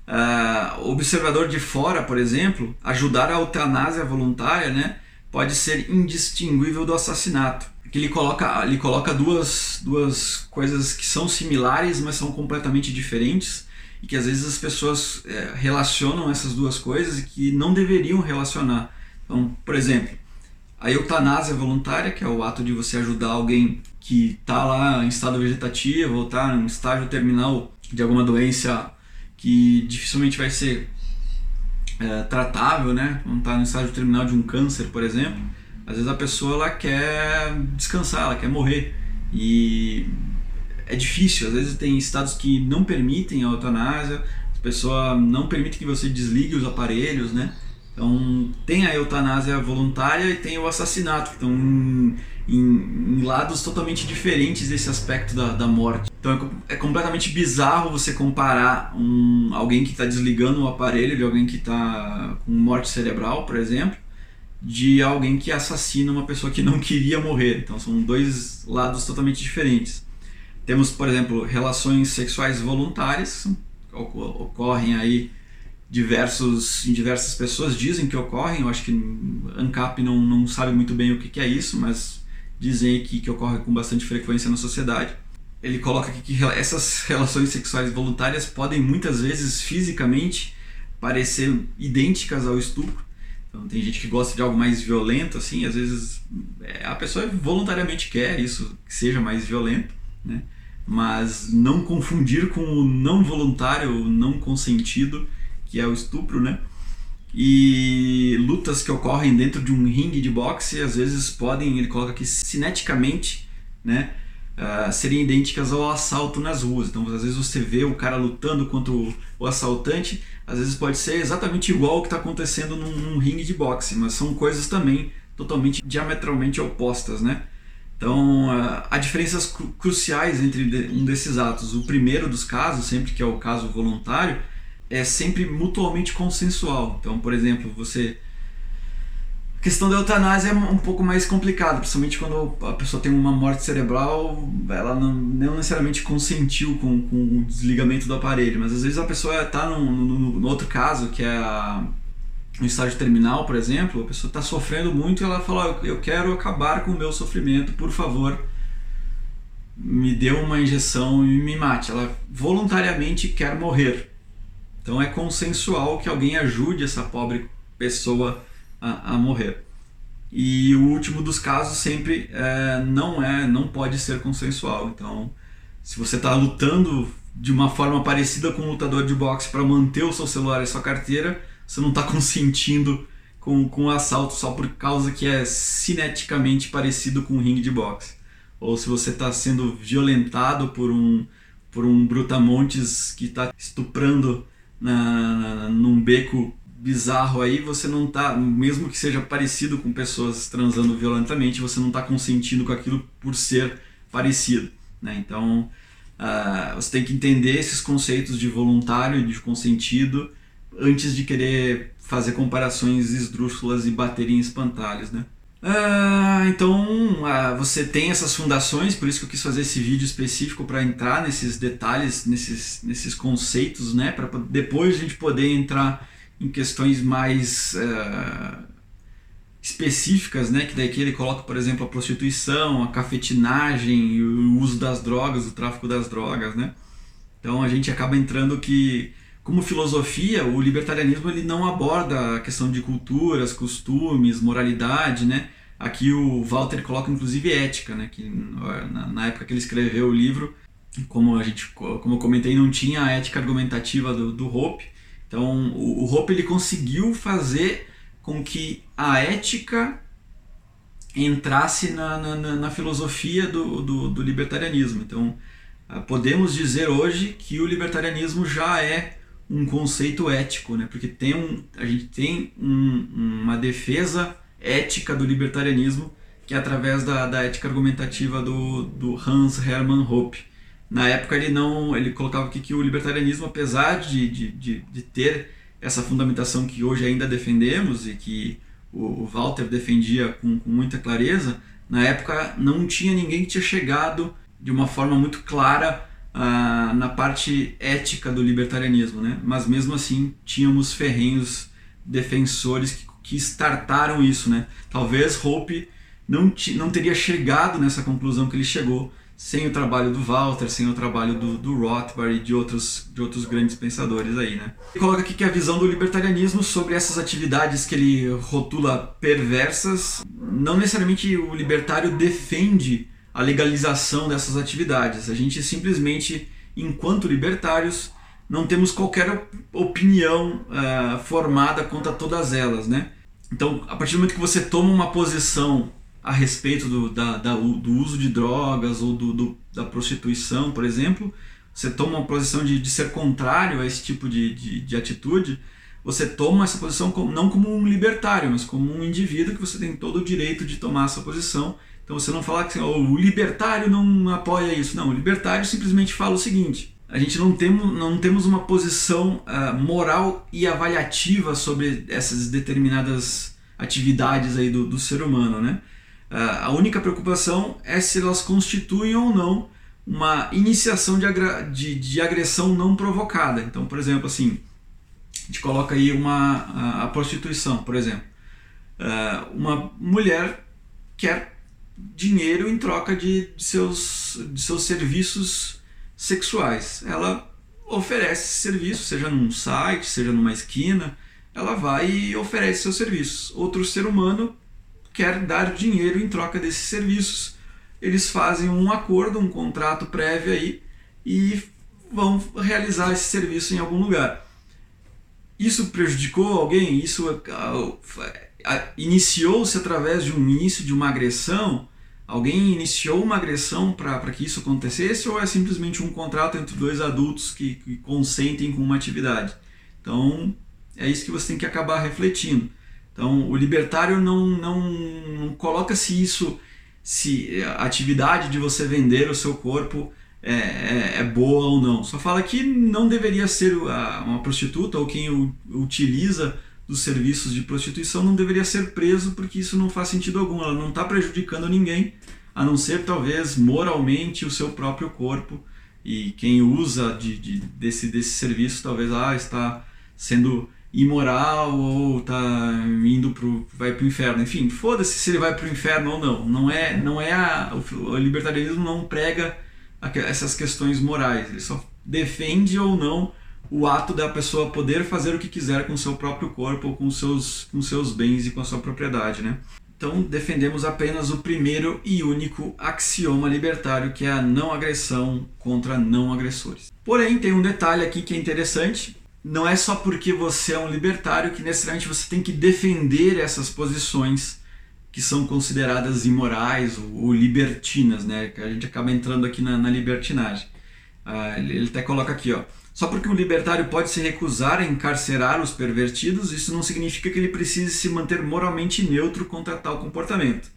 uh, observador de fora, por exemplo, ajudar a eutanásia voluntária, né, pode ser indistinguível do assassinato. Que ele coloca, ele coloca duas, duas coisas que são similares, mas são completamente diferentes e que às vezes as pessoas é, relacionam essas duas coisas e que não deveriam relacionar. Então, por exemplo, a eutanásia voluntária, que é o ato de você ajudar alguém que está lá em estado vegetativo ou está em estágio terminal de alguma doença que dificilmente vai ser é, tratável, né? Quando está no estágio terminal de um câncer, por exemplo, às vezes a pessoa ela quer descansar, ela quer morrer e é difícil. Às vezes tem estados que não permitem a eutanásia, a pessoa não permite que você desligue os aparelhos, né? Então tem a eutanásia voluntária e tem o assassinato, que estão em, em, lados totalmente diferentes desse aspecto da, da morte. Então é, é completamente bizarro você comparar um, alguém que está desligando o aparelho de alguém que está com morte cerebral, por exemplo, de alguém que assassina uma pessoa que não <laughs> queria morrer. Então são dois lados totalmente diferentes. Temos, por exemplo, relações sexuais voluntárias, ocorrem aí diversos, em diversas pessoas dizem que ocorrem, eu acho que ANCAP não, não sabe muito bem o que, que é isso, mas dizem que, que ocorre com bastante frequência na sociedade. Ele coloca aqui que essas relações sexuais voluntárias podem muitas vezes fisicamente parecer idênticas ao estupro. Então tem gente que gosta de algo mais violento, assim, às vezes é, a pessoa voluntariamente quer isso que seja mais violento, né? Mas não confundir com o não voluntário, o não consentido, que é o estupro, né? E lutas que ocorrem dentro de um ringue de boxe às vezes podem, ele coloca aqui, cineticamente, né, uh, serem idênticas ao assalto nas ruas. Então às vezes você vê o cara lutando contra o, o assaltante, às vezes pode ser exatamente igual ao que está acontecendo num, num ringue de boxe, mas são coisas também totalmente diametralmente opostas, né? Então, há diferenças cru cruciais entre um desses atos. O primeiro dos casos, sempre que é o caso voluntário, é sempre mutuamente consensual. Então, por exemplo, você. A questão da eutanásia é um pouco mais complicada, principalmente quando a pessoa tem uma morte cerebral, ela não, não necessariamente consentiu com, com o desligamento do aparelho, mas às vezes a pessoa está no, no, no outro caso, que é a no estágio terminal, por exemplo, a pessoa está sofrendo muito e ela fala: Eu quero acabar com o meu sofrimento, por favor, me dê uma injeção e me mate. Ela voluntariamente quer morrer. Então é consensual que alguém ajude essa pobre pessoa a, a morrer. E o último dos casos sempre é, não é, não pode ser consensual. Então, se você está lutando de uma forma parecida com um lutador de boxe para manter o seu celular e sua carteira, você não está <laughs> consentindo com, com o assalto só por causa que é cineticamente parecido com um ringue de boxe. Ou se você está sendo violentado por um, por um brutamontes que está estuprando na, num beco bizarro aí, você não está, mesmo que seja parecido com pessoas transando violentamente, você não está consentindo com aquilo por ser parecido. Né? Então, uh, você tem que entender esses conceitos de voluntário e de consentido antes de querer fazer comparações esdrúxulas e bater em espantalhos, né? Ah, então ah, você tem essas fundações, por isso que eu quis fazer esse vídeo específico para entrar nesses detalhes, nesses, nesses conceitos, né? Para depois a gente poder entrar em questões mais uh, específicas, né? Que daí que ele coloca, por exemplo, a prostituição, a cafetinagem, o uso das drogas, o tráfico das drogas, né? Então a gente acaba entrando que como filosofia, o libertarianismo ele não aborda a questão de culturas, costumes, moralidade, né? Aqui o Walter coloca inclusive ética, né? Que na, época que ele escreveu o livro, como a gente, como eu comentei, não tinha a ética argumentativa do, do Hope. Então o, o Hope ele conseguiu fazer com que a ética entrasse na, na, na filosofia do, do, do libertarianismo. Então podemos dizer hoje que o libertarianismo já é um conceito ético, né? porque tem um, a gente tem um, uma defesa ética do libertarianismo que é através da, da ética argumentativa do, do Hans Hermann Hoppe. Na época ele não ele colocava aqui que o libertarianismo, apesar de, de, de, de ter essa fundamentação que hoje ainda defendemos e que o, o Walter defendia com, com muita clareza, na época não tinha ninguém que tinha chegado de uma forma muito clara na parte ética do libertarianismo, né? mas mesmo assim tínhamos ferrenhos defensores que, que startaram isso. Né? Talvez Hope não, não teria chegado nessa conclusão que ele chegou sem o trabalho do Walter, sem o trabalho do, do Rothbard e de outros, de outros grandes pensadores aí, né? Ele coloca aqui que a visão do libertarianismo sobre essas atividades que ele rotula perversas, não necessariamente o libertário defende a legalização dessas atividades. A gente simplesmente, enquanto libertários, não temos qualquer opinião uh, formada contra todas elas, né? Então, a partir do momento que você toma uma posição a respeito do, da, da, do uso de drogas ou do, do, da prostituição, por exemplo, você toma uma posição de, de ser contrário a esse tipo de, de, de atitude, você toma essa posição como, não como um libertário, mas como um indivíduo que você tem todo o direito de tomar essa posição então você não fala que oh, o libertário não apoia isso. Não, o libertário simplesmente fala o seguinte: a gente não temos, não temos uma posição uh, moral e avaliativa sobre essas determinadas atividades aí do, do ser humano, né? Uh, a única preocupação é se elas constituem ou não uma iniciação de, de, de, agressão não provocada. Então, por exemplo, assim, a gente coloca aí uma, a, a prostituição, por exemplo. Uh, uma mulher quer dinheiro em troca de, de, seus, de seus serviços sexuais. Ela oferece serviço, seja num site, seja numa esquina, ela vai e oferece seus serviços. Outro ser humano quer dar dinheiro em troca desses serviços. Eles fazem um acordo, um contrato prévio aí e vão realizar esse serviço em algum lugar. isso prejudicou alguém? Isso iniciou-se através de um início de uma agressão? Alguém iniciou uma agressão para que isso acontecesse ou é simplesmente um contrato entre dois adultos que, que consentem com uma atividade? Então, é isso que você tem que acabar refletindo. Então, o libertário não, não, não coloca se isso, se a atividade de você vender o seu corpo é, é, é, boa ou não. Só fala que não deveria ser uma prostituta ou quem utiliza dos serviços de prostituição não deveria ser preso porque isso não faz sentido algum. Ela não está prejudicando ninguém, a não ser talvez moralmente o seu próprio corpo. E quem usa de, de desse, desse serviço talvez ah, está sendo imoral ou está indo pro vai para o inferno. Enfim, foda-se se ele vai para o inferno ou não. Não é, não é a, o libertarianismo não prega essas questões morais. Ele só defende ou não o ato da pessoa poder fazer o que quiser com o seu próprio corpo ou com seus, com seus bens e com a sua propriedade, né? Então defendemos apenas o primeiro e único axioma libertário, que é a não agressão contra não agressores. Porém, tem um detalhe aqui que é interessante. Não é só porque você é um libertário que necessariamente você tem que defender essas posições que são consideradas imorais ou, libertinas, né? A gente acaba entrando aqui na, na libertinagem. Ah, ele até coloca aqui, ó. Só porque um libertário pode se recusar a encarcerar os pervertidos, isso não significa que ele precise se manter moralmente neutro contra tal comportamento.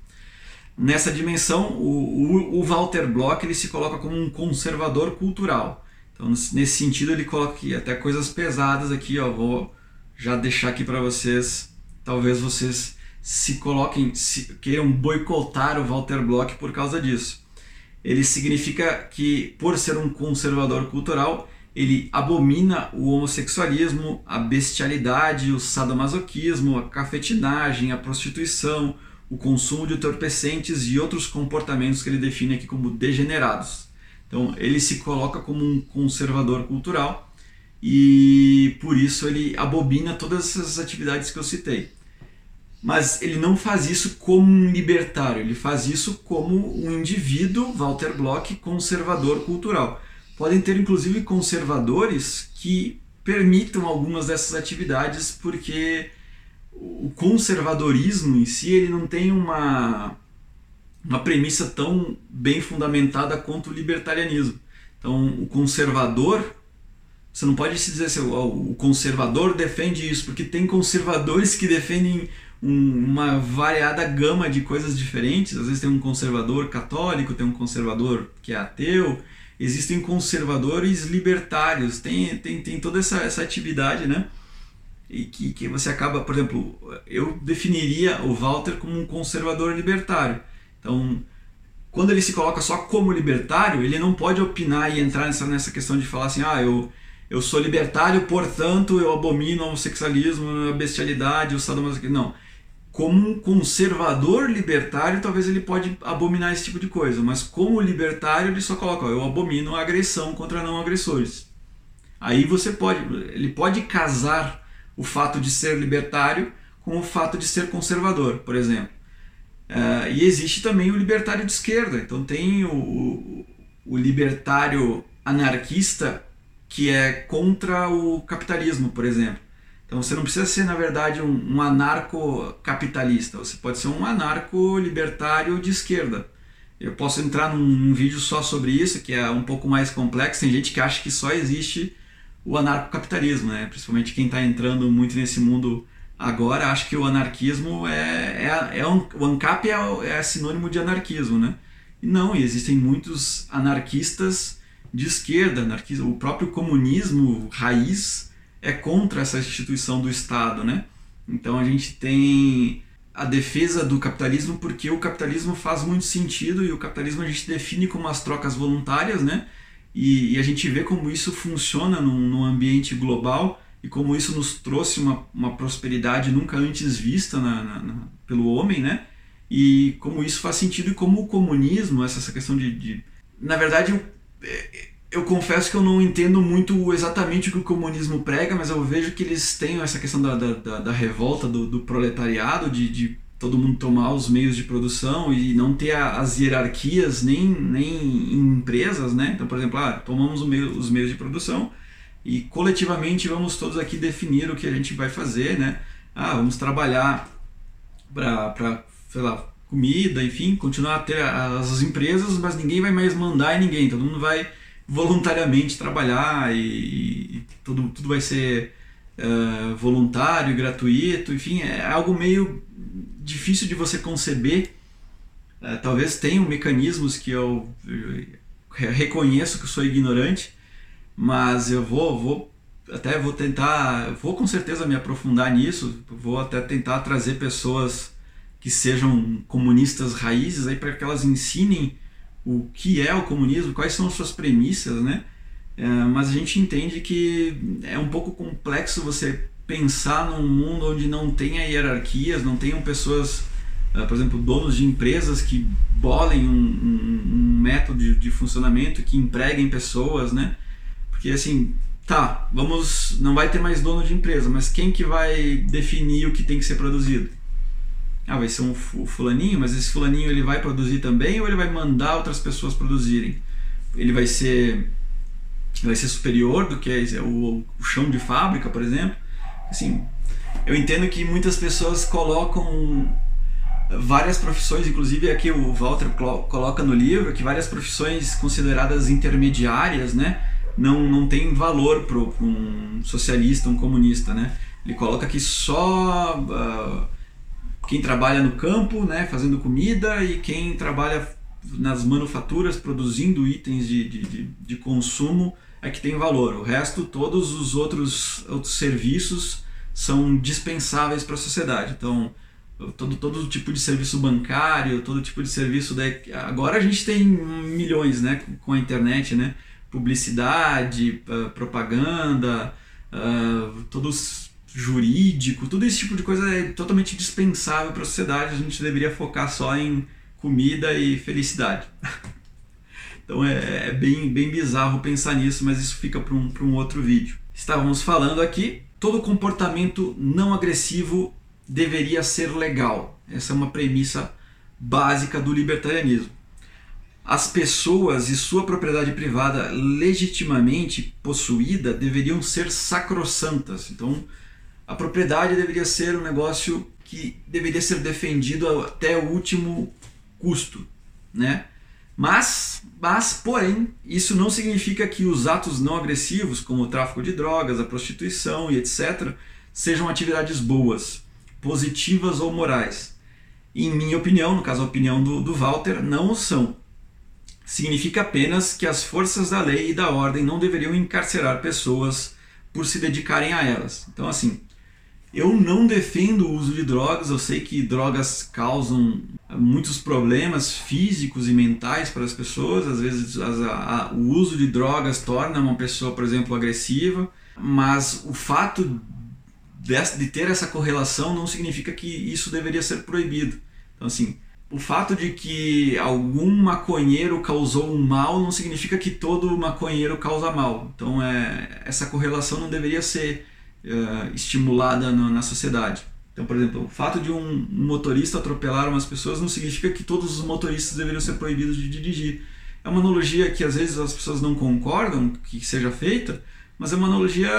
Nessa dimensão, o, o, o Walter Bloch ele se coloca como um conservador cultural. Então, nesse sentido, ele coloca aqui até coisas pesadas aqui, ó, vou já deixar aqui para vocês. Talvez vocês se coloquem, se, queiram boicotar o Walter Bloch por causa disso. Ele significa que, por ser um conservador cultural, ele abomina o homossexualismo, a bestialidade, o sadomasoquismo, a cafetinagem, a prostituição, o consumo de entorpecentes e outros comportamentos que ele define aqui como degenerados. Então, ele se coloca como um conservador cultural e por isso ele abomina todas essas atividades que eu citei. Mas ele não faz isso como um libertário, ele faz isso como um indivíduo, Walter Bloch, conservador cultural podem ter inclusive conservadores que permitam algumas dessas atividades porque o conservadorismo em si ele não tem uma, uma premissa tão bem fundamentada quanto o libertarianismo. Então, o conservador, você não pode se dizer assim, o conservador defende isso, porque tem conservadores que defendem um, uma variada gama de coisas diferentes. Às vezes tem um conservador católico, tem um conservador que é ateu, existem conservadores libertários, tem, tem, tem toda essa, essa atividade, né? E que, que você acaba, por exemplo, eu definiria o Walter como um conservador libertário. Então, quando ele se coloca só como libertário, ele não pode opinar e entrar nessa, nessa questão de falar assim, ah, eu, eu sou libertário, portanto eu abomino o homossexualismo, a bestialidade, o sadomasoquismo. Não como um conservador libertário, talvez ele pode abominar esse tipo de coisa, mas como libertário ele só coloca, ó, eu abomino a agressão contra não agressores. Aí você pode, ele pode casar o fato de ser libertário com o fato de ser conservador, por exemplo. Uh, e existe também o libertário de esquerda, então tem o, o, o libertário anarquista que é contra o capitalismo, por exemplo. Então você não precisa ser, na verdade, um, um anarco-capitalista, você pode ser um anarco-libertário de esquerda. Eu posso entrar num, num, vídeo só sobre isso, que é um pouco mais complexo. Tem gente que acha que só existe o anarcocapitalismo, né? principalmente quem está entrando muito nesse mundo agora, acha que o anarquismo é, é, é um, o ANCAP é, é sinônimo de anarquismo. Né? E não, existem muitos anarquistas de esquerda, anarquismo, o próprio comunismo raiz é contra essa instituição do Estado, né? Então a gente tem a defesa do capitalismo porque o capitalismo faz muito sentido e o capitalismo a gente define como as trocas voluntárias, né? E, e a gente vê como isso funciona num, num, ambiente global e como isso nos trouxe uma, uma prosperidade nunca antes vista na, na, na, pelo homem, né? E como isso faz sentido e como o comunismo, essa, essa questão de, de... Na verdade, eu confesso que eu não entendo muito exatamente o que o comunismo prega, mas eu vejo que eles têm essa questão da, da, da revolta do, do proletariado, de, de, todo mundo tomar os meios de produção e não ter as hierarquias nem, nem em empresas, né? Então, por exemplo, ah, tomamos meio, os meios de produção, e coletivamente vamos todos aqui definir o que a gente vai fazer, né? Ah, vamos trabalhar para, sei lá, comida, enfim, continuar a ter as empresas, mas ninguém vai mais mandar em ninguém, todo mundo vai voluntariamente trabalhar e, e tudo, tudo vai ser uh, voluntário, gratuito, enfim, é algo meio difícil de você conceber. Uh, talvez tenham mecanismos que eu, eu reconheço que sou ignorante, mas eu vou, vou até vou tentar, vou com certeza me aprofundar nisso, vou até tentar trazer pessoas que sejam comunistas raízes aí para que elas ensinem o que é o comunismo, quais são as suas premissas, né? É, mas a gente entende que é um pouco complexo você pensar num mundo onde não tenha hierarquias, não tenham pessoas, uh, por exemplo, donos de empresas que bolem um, um, um método de, de, funcionamento, que empreguem pessoas, né? Porque assim, tá, vamos, não vai ter mais dono de empresa, mas quem que vai definir o que tem que ser produzido? Ah, vai ser um fulaninho, mas esse fulaninho ele vai produzir também ou ele vai mandar outras pessoas produzirem? Ele vai ser vai ser superior do que é o, o chão de fábrica, por exemplo? Assim, eu entendo que muitas pessoas colocam várias profissões, inclusive aqui o Walter coloca no livro que várias profissões consideradas intermediárias, né, não, não tem valor para um socialista, um comunista, né? Ele coloca que só uh, quem trabalha no campo, né, fazendo comida, e quem trabalha nas manufaturas, produzindo itens de, de, de, de consumo, é que tem valor. O resto, todos os outros, outros serviços são dispensáveis para a sociedade. Então, todo, todo tipo de serviço bancário, todo tipo de serviço. Da... Agora a gente tem milhões né, com a internet, né? publicidade, propaganda, uh, todos jurídico, todo esse tipo de coisa é totalmente dispensável para a sociedade. A gente deveria focar só em comida e felicidade. <laughs> então é, é, bem, bem bizarro pensar nisso, mas isso fica para um, um outro vídeo. Estávamos falando aqui, todo comportamento não agressivo deveria ser legal. Essa é uma premissa básica do libertarianismo. As pessoas e sua propriedade privada legitimamente possuída deveriam ser sacrossantas. Então, a propriedade deveria ser um negócio que deveria ser defendido até o último custo, né? Mas, mas, porém, isso não significa que os atos não agressivos, como o tráfico de drogas, a prostituição e etc., sejam atividades boas, positivas ou morais. Em minha opinião, no caso a opinião do, do Walter, não são. Significa apenas que as forças da lei e da ordem não deveriam encarcerar pessoas por se dedicarem a elas. Então, assim, eu não defendo o uso de drogas, eu sei que drogas causam muitos problemas físicos e mentais para as pessoas, às vezes as, a, o uso de drogas torna uma pessoa, por exemplo, agressiva, mas o fato de, de ter essa correlação não significa que isso deveria ser proibido. Então, assim, o fato de que algum maconheiro causou um mal não significa que todo maconheiro causa mal. Então, é, essa correlação não deveria ser uh, estimulada no, na sociedade. Então, por exemplo, o fato de um motorista atropelar umas pessoas não significa que todos os motoristas deveriam ser proibidos de dirigir. É uma analogia que às vezes as pessoas não concordam que seja feita, mas é uma analogia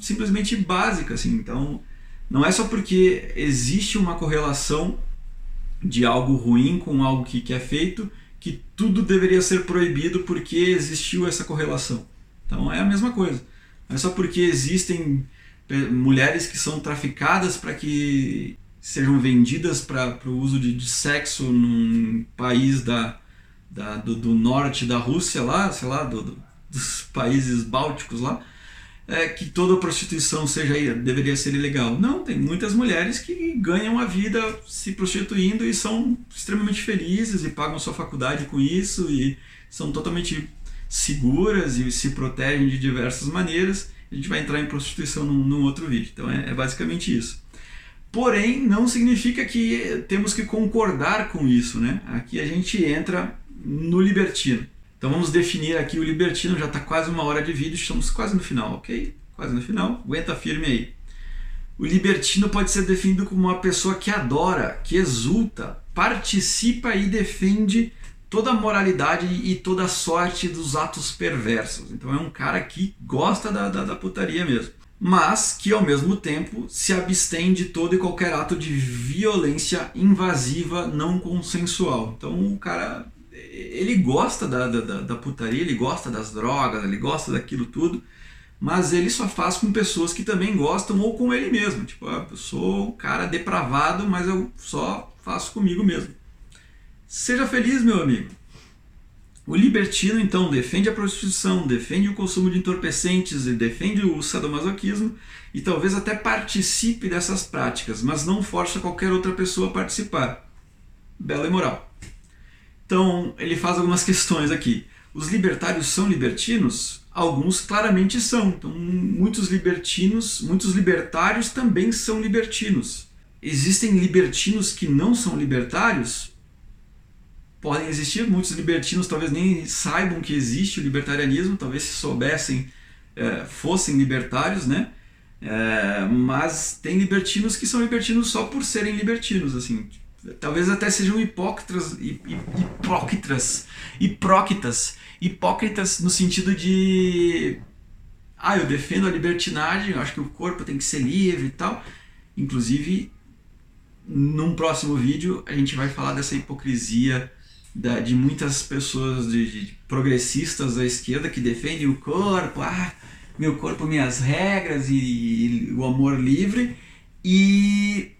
simplesmente básica. Assim. Então, não é só porque existe uma correlação de algo ruim com algo que, que é feito que tudo deveria ser proibido porque existiu essa correlação. Então, é a mesma coisa. Não é só porque existem mulheres que são traficadas para que sejam vendidas para o uso de, de, sexo num país da, da do, do, norte da Rússia lá, sei lá, do, do, dos países bálticos lá, é, que toda prostituição seja deveria ser ilegal. Não, tem muitas mulheres que ganham a vida se prostituindo e são extremamente felizes e pagam sua faculdade com isso e são totalmente seguras e se protegem de diversas maneiras a gente vai entrar em prostituição num, num outro vídeo. Então é, é basicamente isso. Porém, não significa que temos que concordar com isso, né? Aqui a gente entra no libertino. Então vamos definir aqui o libertino, já está quase uma hora de vídeo, estamos quase no final, ok? Quase no final, aguenta firme aí. O libertino pode ser definido como uma pessoa que adora, que exulta, participa e defende toda a moralidade e toda a sorte dos atos perversos. Então é um cara que gosta da, da, da putaria mesmo. Mas que ao mesmo tempo se abstém de todo e qualquer ato de violência invasiva não consensual. Então o cara ele gosta da, da, da putaria, ele gosta das drogas, ele gosta daquilo tudo, mas ele só faz com pessoas que também gostam ou com ele mesmo. Tipo, ah, eu sou um cara depravado, mas eu só faço comigo mesmo. Seja feliz, meu amigo. O libertino, então, defende a prostituição, defende o consumo de entorpecentes e defende o sadomasoquismo e talvez até participe dessas práticas, mas não força qualquer outra pessoa a participar. Bela e moral. Então, ele faz algumas <laughs> questões aqui. Os libertários são libertinos? Alguns claramente são. Então, muitos libertinos, muitos libertários também são libertinos. Existem libertinos que não são libertários? Podem existir, muitos libertinos talvez nem saibam que existe o libertarianismo, talvez se soubessem é, fossem libertários, né? É, mas tem libertinos que são libertinos só por serem libertinos, assim talvez até sejam hipócritas, hipócritas, hipócritas, hipócritas no sentido de ah, eu defendo a libertinagem, acho que o corpo tem que ser livre e tal. Inclusive, num próximo vídeo a gente vai falar dessa hipocrisia da, de muitas pessoas de, de, progressistas da esquerda que defendem o corpo, ah, meu corpo, minhas regras e, e o amor livre e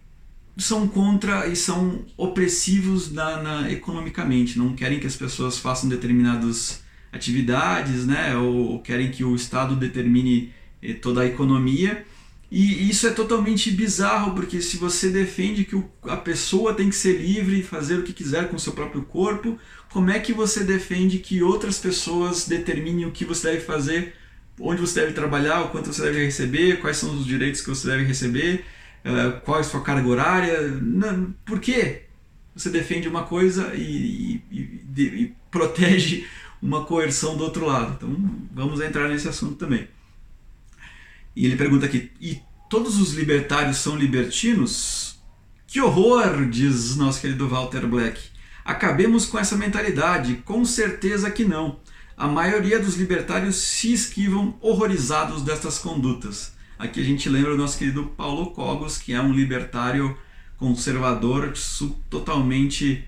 são contra e são opressivos na, na, economicamente, não querem que as pessoas façam determinadas atividades, né? ou, ou querem que o Estado determine eh, toda a economia. E isso é totalmente bizarro, porque se você defende que a pessoa tem que ser livre e fazer o que quiser com o seu próprio corpo, como é que você defende que outras pessoas determinem o que você deve fazer, onde você deve trabalhar, o quanto você deve receber, quais são os direitos que você deve receber? uh, qual é a sua carga horária. Por quê? Você defende uma coisa e, e, e, e protege uma coerção do outro lado. Então vamos entrar nesse assunto também. E ele pergunta aqui: e todos os libertários são libertinos? Que horror, diz nosso querido Walter Black. Acabemos com essa mentalidade, com certeza que não. A maioria dos libertários se esquivam horrorizados destas condutas. Aqui a gente lembra o nosso querido Paulo Cogos, que é um libertário conservador, totalmente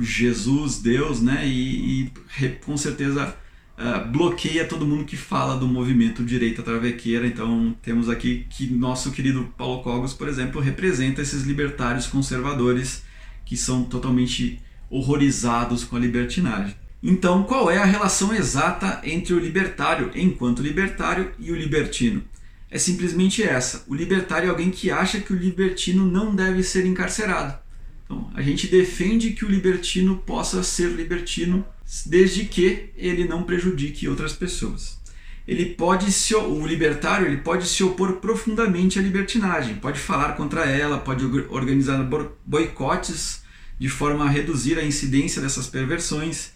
Jesus, Deus, né? E, e com certeza uh, bloqueia todo mundo que fala do movimento direita travequeira. Então temos aqui que nosso querido Paulo Cogos, por exemplo, representa esses libertários conservadores que são totalmente horrorizados com a libertinagem. Então, qual é a relação exata entre o libertário enquanto libertário e o libertino? é simplesmente essa. O libertário é alguém que acha que o libertino não deve ser encarcerado. Então, a gente defende que o libertino possa ser libertino desde que ele não prejudique outras pessoas. Ele pode se o libertário ele pode se opor profundamente à libertinagem, pode falar contra ela, pode organizar boicotes de forma a reduzir a incidência dessas perversões.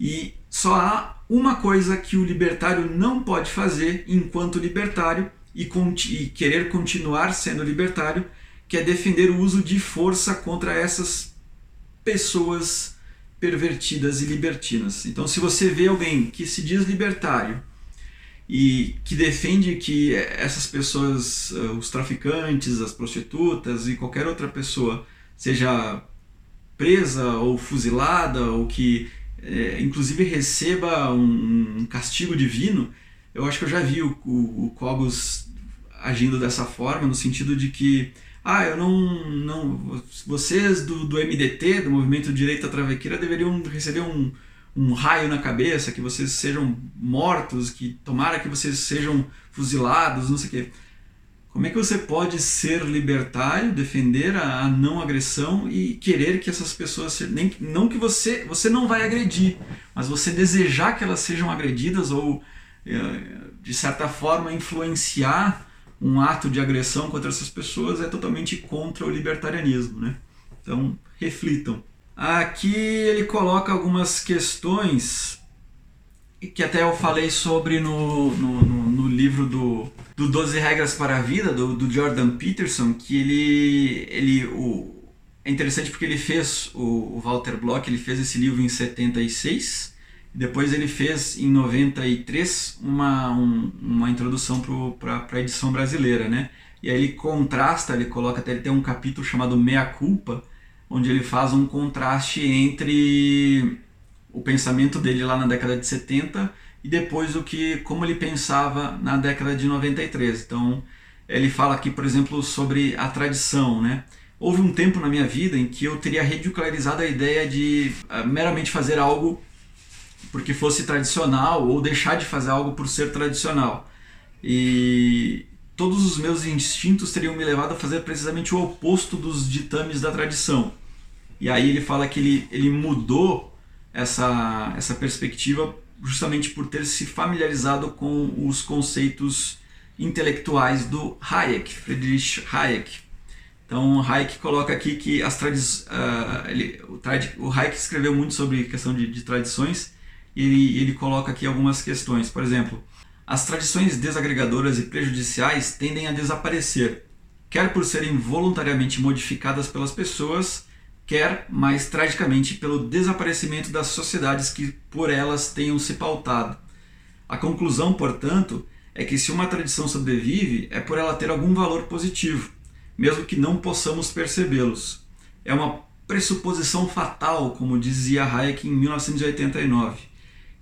E só há uma coisa que o libertário não pode fazer enquanto libertário, e, e querer continuar sendo libertário, que é defender o uso de força contra essas pessoas pervertidas e libertinas. Então, se você vê alguém que se diz libertário e que defende que essas pessoas, eh, os traficantes, as prostitutas e qualquer outra pessoa seja presa ou fuzilada ou que é, inclusive receba um, castigo divino, eu acho que eu já vi o, o, o Cobos agindo dessa forma, no sentido de que, ah, eu não. não vocês do, do MDT, do Movimento Direita Travequeira, deveriam receber um, um raio na cabeça, que vocês sejam mortos, que tomara que vocês sejam fuzilados, não sei o quê. Como é que você pode ser libertário, defender a, a não agressão e querer que essas pessoas nem não que você você não vai agredir, mas você desejar que elas sejam agredidas ou eh, de certa forma influenciar um ato de agressão contra essas pessoas é totalmente contra o libertarianismo, né? Então, reflitam. Aqui ele coloca algumas questões que até eu falei sobre no, no, no, no livro do, do 12 Regras para a Vida, do, do Jordan Peterson, que ele, ele o, é interessante porque ele fez, o, o Walter Block, ele fez esse livro em 76, depois ele fez em 93 uma, um, uma introdução para a edição brasileira, né? E aí ele contrasta, ele coloca até ele tem um capítulo chamado Meia Culpa, onde ele faz um contraste entre o pensamento dele lá na década de 70 e depois o que como ele pensava na década de 93. Então, ele fala aqui, por exemplo, sobre a tradição, né? Houve um tempo na minha vida em que eu teria ridicularizado a ideia de uh, meramente fazer algo porque fosse tradicional ou deixar de fazer algo por ser tradicional. E todos os meus instintos teriam me levado a fazer precisamente o oposto dos ditames da tradição. E aí ele fala que ele, ele mudou essa, essa perspectiva justamente por ter se familiarizado com os conceitos intelectuais do Hayek, Friedrich Hayek. Então Hayek coloca aqui que as tradições, uh, ele, o, o, Hayek escreveu muito sobre questão de, de tradições ele, ele coloca aqui algumas questões. Por exemplo, as tradições desagregadoras e prejudiciais tendem a desaparecer, quer por serem voluntariamente modificadas pelas pessoas, quer, mais tragicamente, pelo desaparecimento das sociedades que por elas tenham se pautado. A conclusão, portanto, é que se uma tradição sobrevive, é por ela ter algum valor positivo, mesmo que não possamos percebê-los. É uma pressuposição fatal, como dizia Hayek em 1989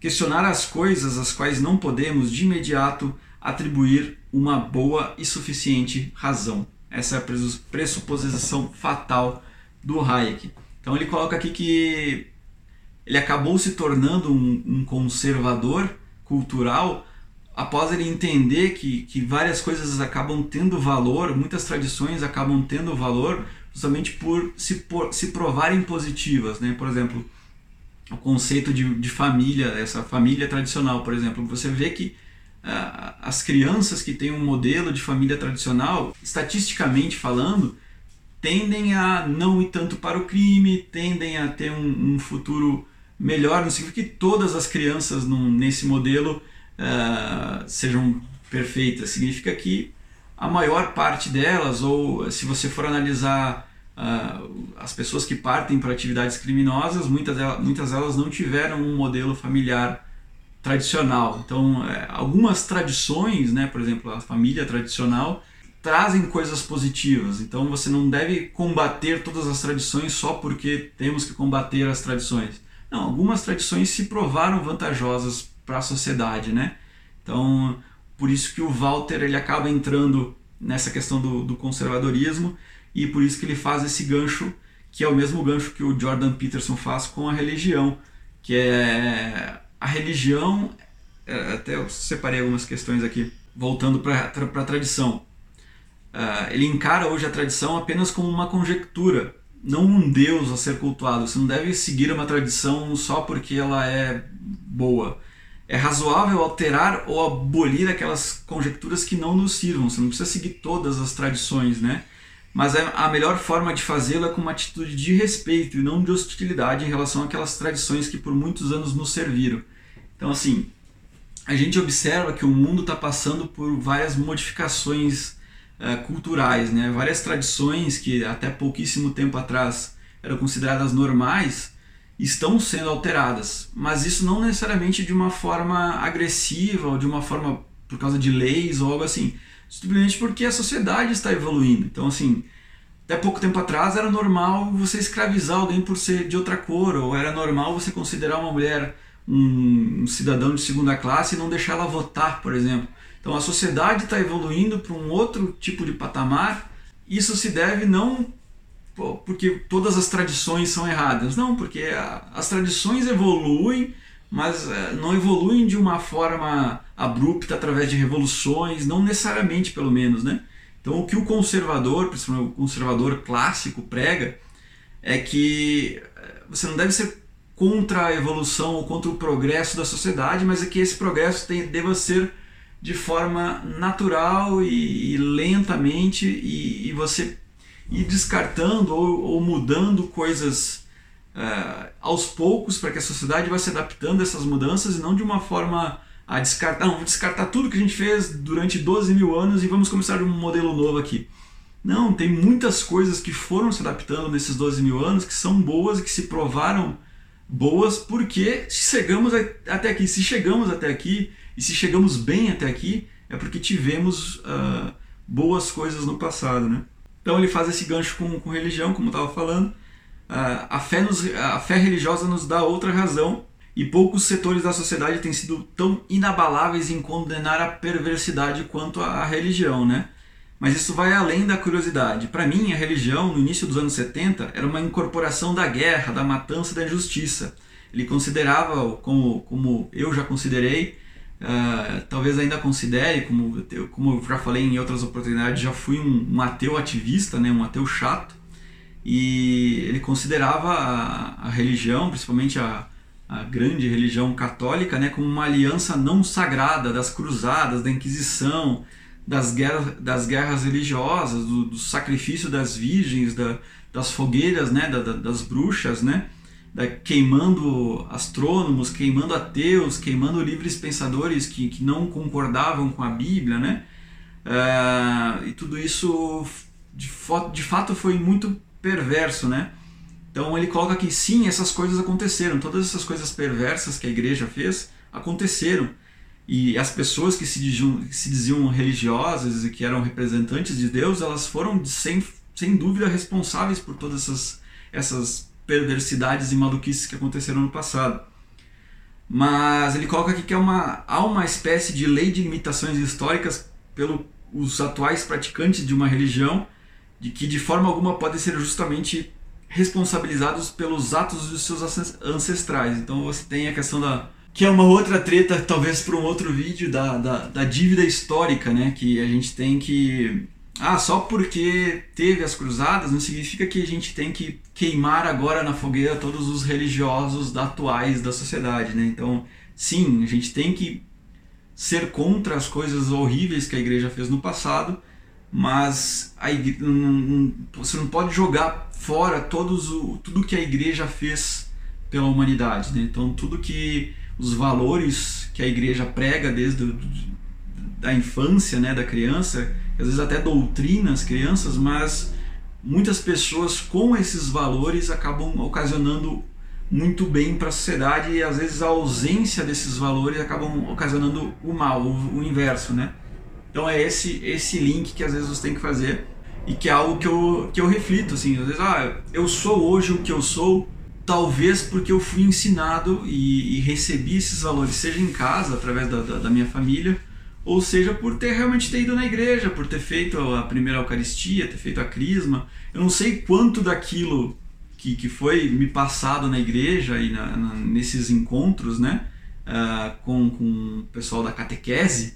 questionar as coisas às quais não podemos de imediato atribuir uma boa e suficiente razão. Essa é a pressuposição fatal do Hayek. Então ele coloca aqui que ele acabou se tornando um, um conservador cultural após ele entender que, que várias coisas acabam tendo valor, muitas tradições acabam tendo valor justamente por se, por, se provarem positivas. Né? Por exemplo, o conceito de, de família, essa família tradicional, por exemplo. Você vê que uh, as crianças que têm um modelo de família tradicional, estatisticamente falando, tendem a não ir tanto para o crime, tendem a ter um, um futuro melhor. Não significa que todas as crianças num, nesse modelo uh, sejam perfeitas, significa que a maior parte delas, ou se você for analisar Uh, as pessoas que partem para atividades criminosas, muitas delas, muitas delas não tiveram um modelo familiar tradicional. Então, é, algumas tradições, né, por exemplo, a família tradicional, trazem coisas positivas. Então, você não deve combater todas as tradições só porque temos que combater as tradições. Não, algumas tradições se provaram vantajosas para a sociedade, né? Então, por isso que o Walter ele acaba entrando nessa questão do, do conservadorismo e por isso que ele faz esse gancho, que é o mesmo gancho que o Jordan Peterson faz com a religião, que é a religião, é, até eu separei algumas questões aqui, voltando para a tradição. Uh, ele encara hoje a tradição apenas como uma conjectura, não um Deus a ser cultuado. Você não deve seguir uma tradição só porque ela é boa. É razoável alterar ou abolir aquelas conjecturas que não nos sirvam. Você não precisa seguir todas as tradições, né? Mas é, a melhor forma de fazê-lo é com uma atitude de respeito e não de hostilidade em relação àquelas tradições que por muitos anos nos serviram. Então, assim, a gente observa que o mundo está passando por várias modificações uh, culturais, né? várias tradições que até pouquíssimo tempo atrás eram consideradas normais estão sendo alteradas, mas isso não necessariamente de uma forma agressiva ou de uma forma por causa de leis ou algo assim simplesmente porque a sociedade está evoluindo. Então, assim, até pouco tempo atrás era normal você escravizar alguém por ser de outra cor, ou era normal você considerar uma mulher um, cidadão de segunda classe e não deixar ela votar, por exemplo. Então, a sociedade está evoluindo para um outro tipo de patamar. Isso se deve não porque todas as tradições são erradas, não, porque as tradições evoluem mas é, não evoluem de uma forma abrupta através de revoluções, não necessariamente pelo menos, né? Então o que o conservador, principalmente o conservador clássico prega é que é, você não deve ser contra a evolução ou contra o progresso da sociedade, mas é que esse progresso tem, deva ser de forma natural e, e lentamente e, e, você ir descartando ou, ou mudando coisas uh, aos poucos para que a sociedade vá se adaptando a essas mudanças e não de uma forma a descartar, não, vamos descartar tudo que a gente fez durante 12 mil anos e vamos começar um modelo novo aqui. Não, tem muitas coisas que foram se adaptando nesses 12 mil anos que são boas e que se provaram boas porque chegamos até aqui. Se chegamos até aqui e se chegamos bem até aqui, é porque tivemos uh, boas coisas no passado. Né? Então ele faz esse gancho com, com religião, como eu estava falando. A, fé nos, a fé religiosa nos dá outra razão e poucos setores da sociedade têm sido tão inabaláveis em condenar a perversidade quanto a religião, né? Mas isso vai além da curiosidade. Para mim, a religião, no início dos anos 70, era uma incorporação da guerra, da matança da injustiça. Ele considerava, como, como eu já considerei, uh, talvez ainda considere, como, como eu já falei em outras oportunidades, já fui um, um ateu ativista, né? um ateu chato, e ele considerava a, a religião, principalmente a, a grande religião católica, né, como uma aliança não sagrada das cruzadas, da Inquisição, das guerras, das guerras religiosas, do, do sacrifício das virgens, da, das fogueiras, né, da, da, das bruxas, né, da, queimando astrônomos, queimando ateus, queimando livres pensadores que, que não concordavam com a Bíblia, né, uh, e tudo isso de, de fato foi muito perverso, né, então ele coloca que sim, essas coisas aconteceram, todas essas coisas perversas que a igreja fez aconteceram. E as pessoas que se diziam, se diziam religiosas e que eram representantes de Deus, elas foram sem, sem dúvida responsáveis por todas essas, essas perversidades e maluquices que aconteceram no passado. Mas ele coloca aqui que é uma, há uma espécie de lei de limitações históricas pelos atuais praticantes de uma religião, de que de forma alguma podem ser justamente responsabilizados pelos atos dos seus ancestrais. Então você tem a questão da. que é uma outra treta, talvez para um outro vídeo, da, da, da, dívida histórica, né? Que a gente tem que. Ah, só porque teve as cruzadas não significa que a gente tem que queimar agora na fogueira todos os religiosos atuais da sociedade, né? Então, sim, a gente tem que ser contra as coisas horríveis que a igreja fez no passado, mas a você não pode jogar fora todos o, tudo que a igreja fez pela humanidade. Né? Então, tudo que os valores que a igreja prega desde do, da infância né, da criança, às vezes até doutrina as crianças, mas muitas pessoas com esses valores acabam ocasionando muito bem para a sociedade e às vezes a ausência desses valores acabam ocasionando o mal, o, o inverso, né? Então é esse, esse link que às vezes você tem que fazer e que é algo que eu, que eu reflito, assim, às vezes, ah, eu sou hoje o que eu sou, talvez porque eu fui ensinado e, e recebi esses valores, seja em casa, através da, da, da, minha família, ou seja por ter realmente ter ido na igreja, por ter feito a primeira Eucaristia, ter feito a Crisma. Eu não sei quanto daquilo que, que foi me passado na igreja e na, na, nesses encontros, né, uh, com, com o pessoal da catequese,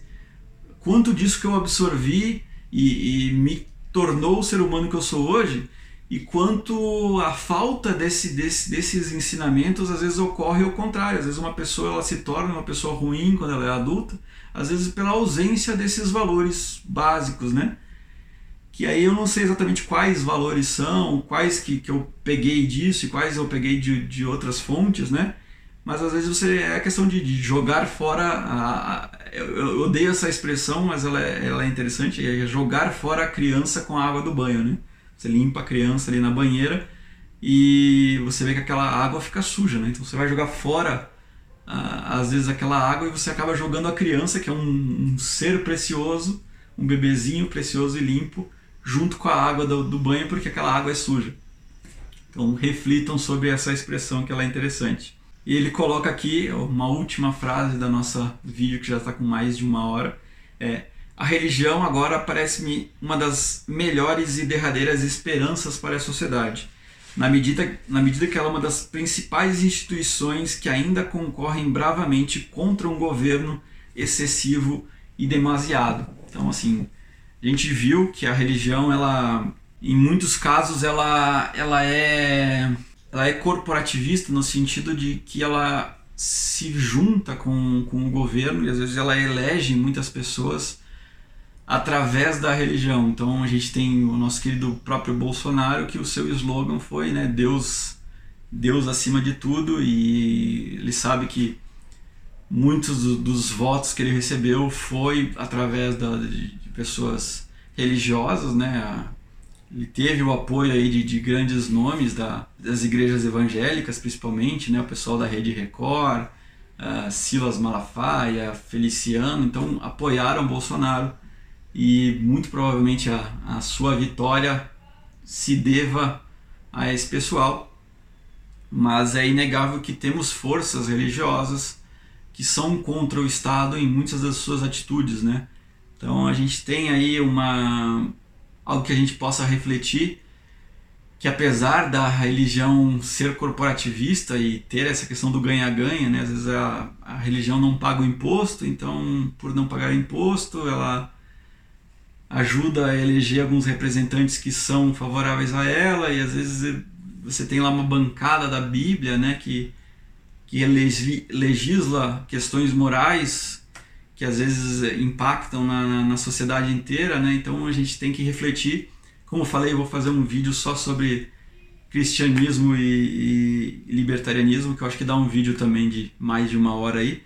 quanto disso que eu absorvi e, e me tornou o ser humano que eu sou hoje e quanto a falta desse, desse, desses ensinamentos às vezes ocorre ao contrário. Às vezes uma pessoa ela se torna uma pessoa ruim quando ela é adulta, às vezes pela ausência desses valores básicos, né? Que aí eu não sei exatamente quais valores são, quais que, que eu peguei disso e quais eu peguei de, de outras fontes, né? Mas às vezes você é questão de, de jogar fora a, a, eu, eu, odeio essa expressão mas ela é, ela é interessante é jogar fora a criança com a água do banho né? Você limpa a criança ali na banheira e você vê que aquela água fica suja né? Então você vai jogar fora às vezes aquela água e você acaba jogando a criança que é um, um ser precioso um bebezinho precioso e limpo junto com a água do, do banho porque aquela água é suja. Então reflitam sobre essa expressão que ela é interessante e ele coloca aqui uma última frase da nossa vídeo que já está com mais de uma hora. É, a religião agora parece-me uma das melhores e derradeiras esperanças para a sociedade, na medida, na medida que ela é uma das principais instituições que ainda concorrem bravamente contra um governo excessivo e demasiado. Então, assim, a gente viu que a religião, ela, em muitos casos, ela, ela é ela é corporativista no sentido de que ela se junta com, com o governo e às vezes ela elege muitas pessoas através da religião. Então a gente tem o nosso querido próprio Bolsonaro que o seu slogan foi, né, Deus Deus acima de tudo e ele sabe que muitos dos votos que ele recebeu foi através da, de, pessoas religiosas, né, Ele teve o apoio aí de, de grandes nomes da, das igrejas evangélicas, principalmente, né? o pessoal da Rede Record, uh, Silas Malafaia, Feliciano, então apoiaram Bolsonaro e muito provavelmente a, a sua vitória se deva a esse pessoal. Mas é inegável que temos forças religiosas que são contra o Estado em muitas das suas atitudes, né? Então a gente tem aí uma algo que a gente possa refletir que apesar da religião ser corporativista e ter essa questão do ganha-ganha, né? às vezes a, a religião não paga o imposto, então por não pagar imposto ela ajuda a eleger alguns representantes que são favoráveis a ela e às vezes você tem lá uma bancada da Bíblia, né, que que legisla questões morais que às vezes impactam na, na sociedade inteira, né? Então a gente tem que refletir. Como eu falei, eu vou fazer um vídeo só sobre cristianismo e, e, libertarianismo, que eu acho que dá um vídeo também de mais de uma hora aí.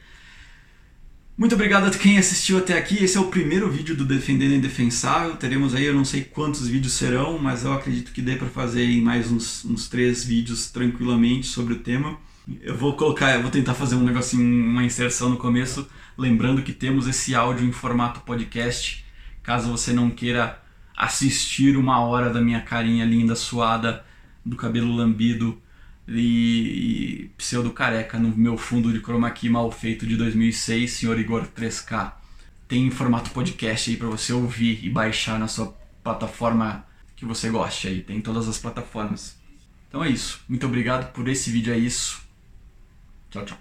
Muito obrigado a quem assistiu até aqui. Esse é o primeiro vídeo do Defendendo Indefensável. Teremos aí, eu não sei quantos vídeos serão, mas eu acredito que dê para fazer mais uns, uns três vídeos tranquilamente sobre o tema. Eu vou colocar, eu vou tentar fazer um negocinho, uma inserção no começo, lembrando que temos esse áudio em formato podcast. Caso você não queira assistir uma hora da minha carinha linda, suada, do cabelo lambido e, e pseudo careca no meu fundo de chroma key mal feito de 2006, senhor Igor 3K. Tem em formato podcast aí para você ouvir e baixar na sua plataforma que você goste aí. Tem todas as plataformas. Então é isso. Muito obrigado por esse vídeo, é isso. Tchau, tchau.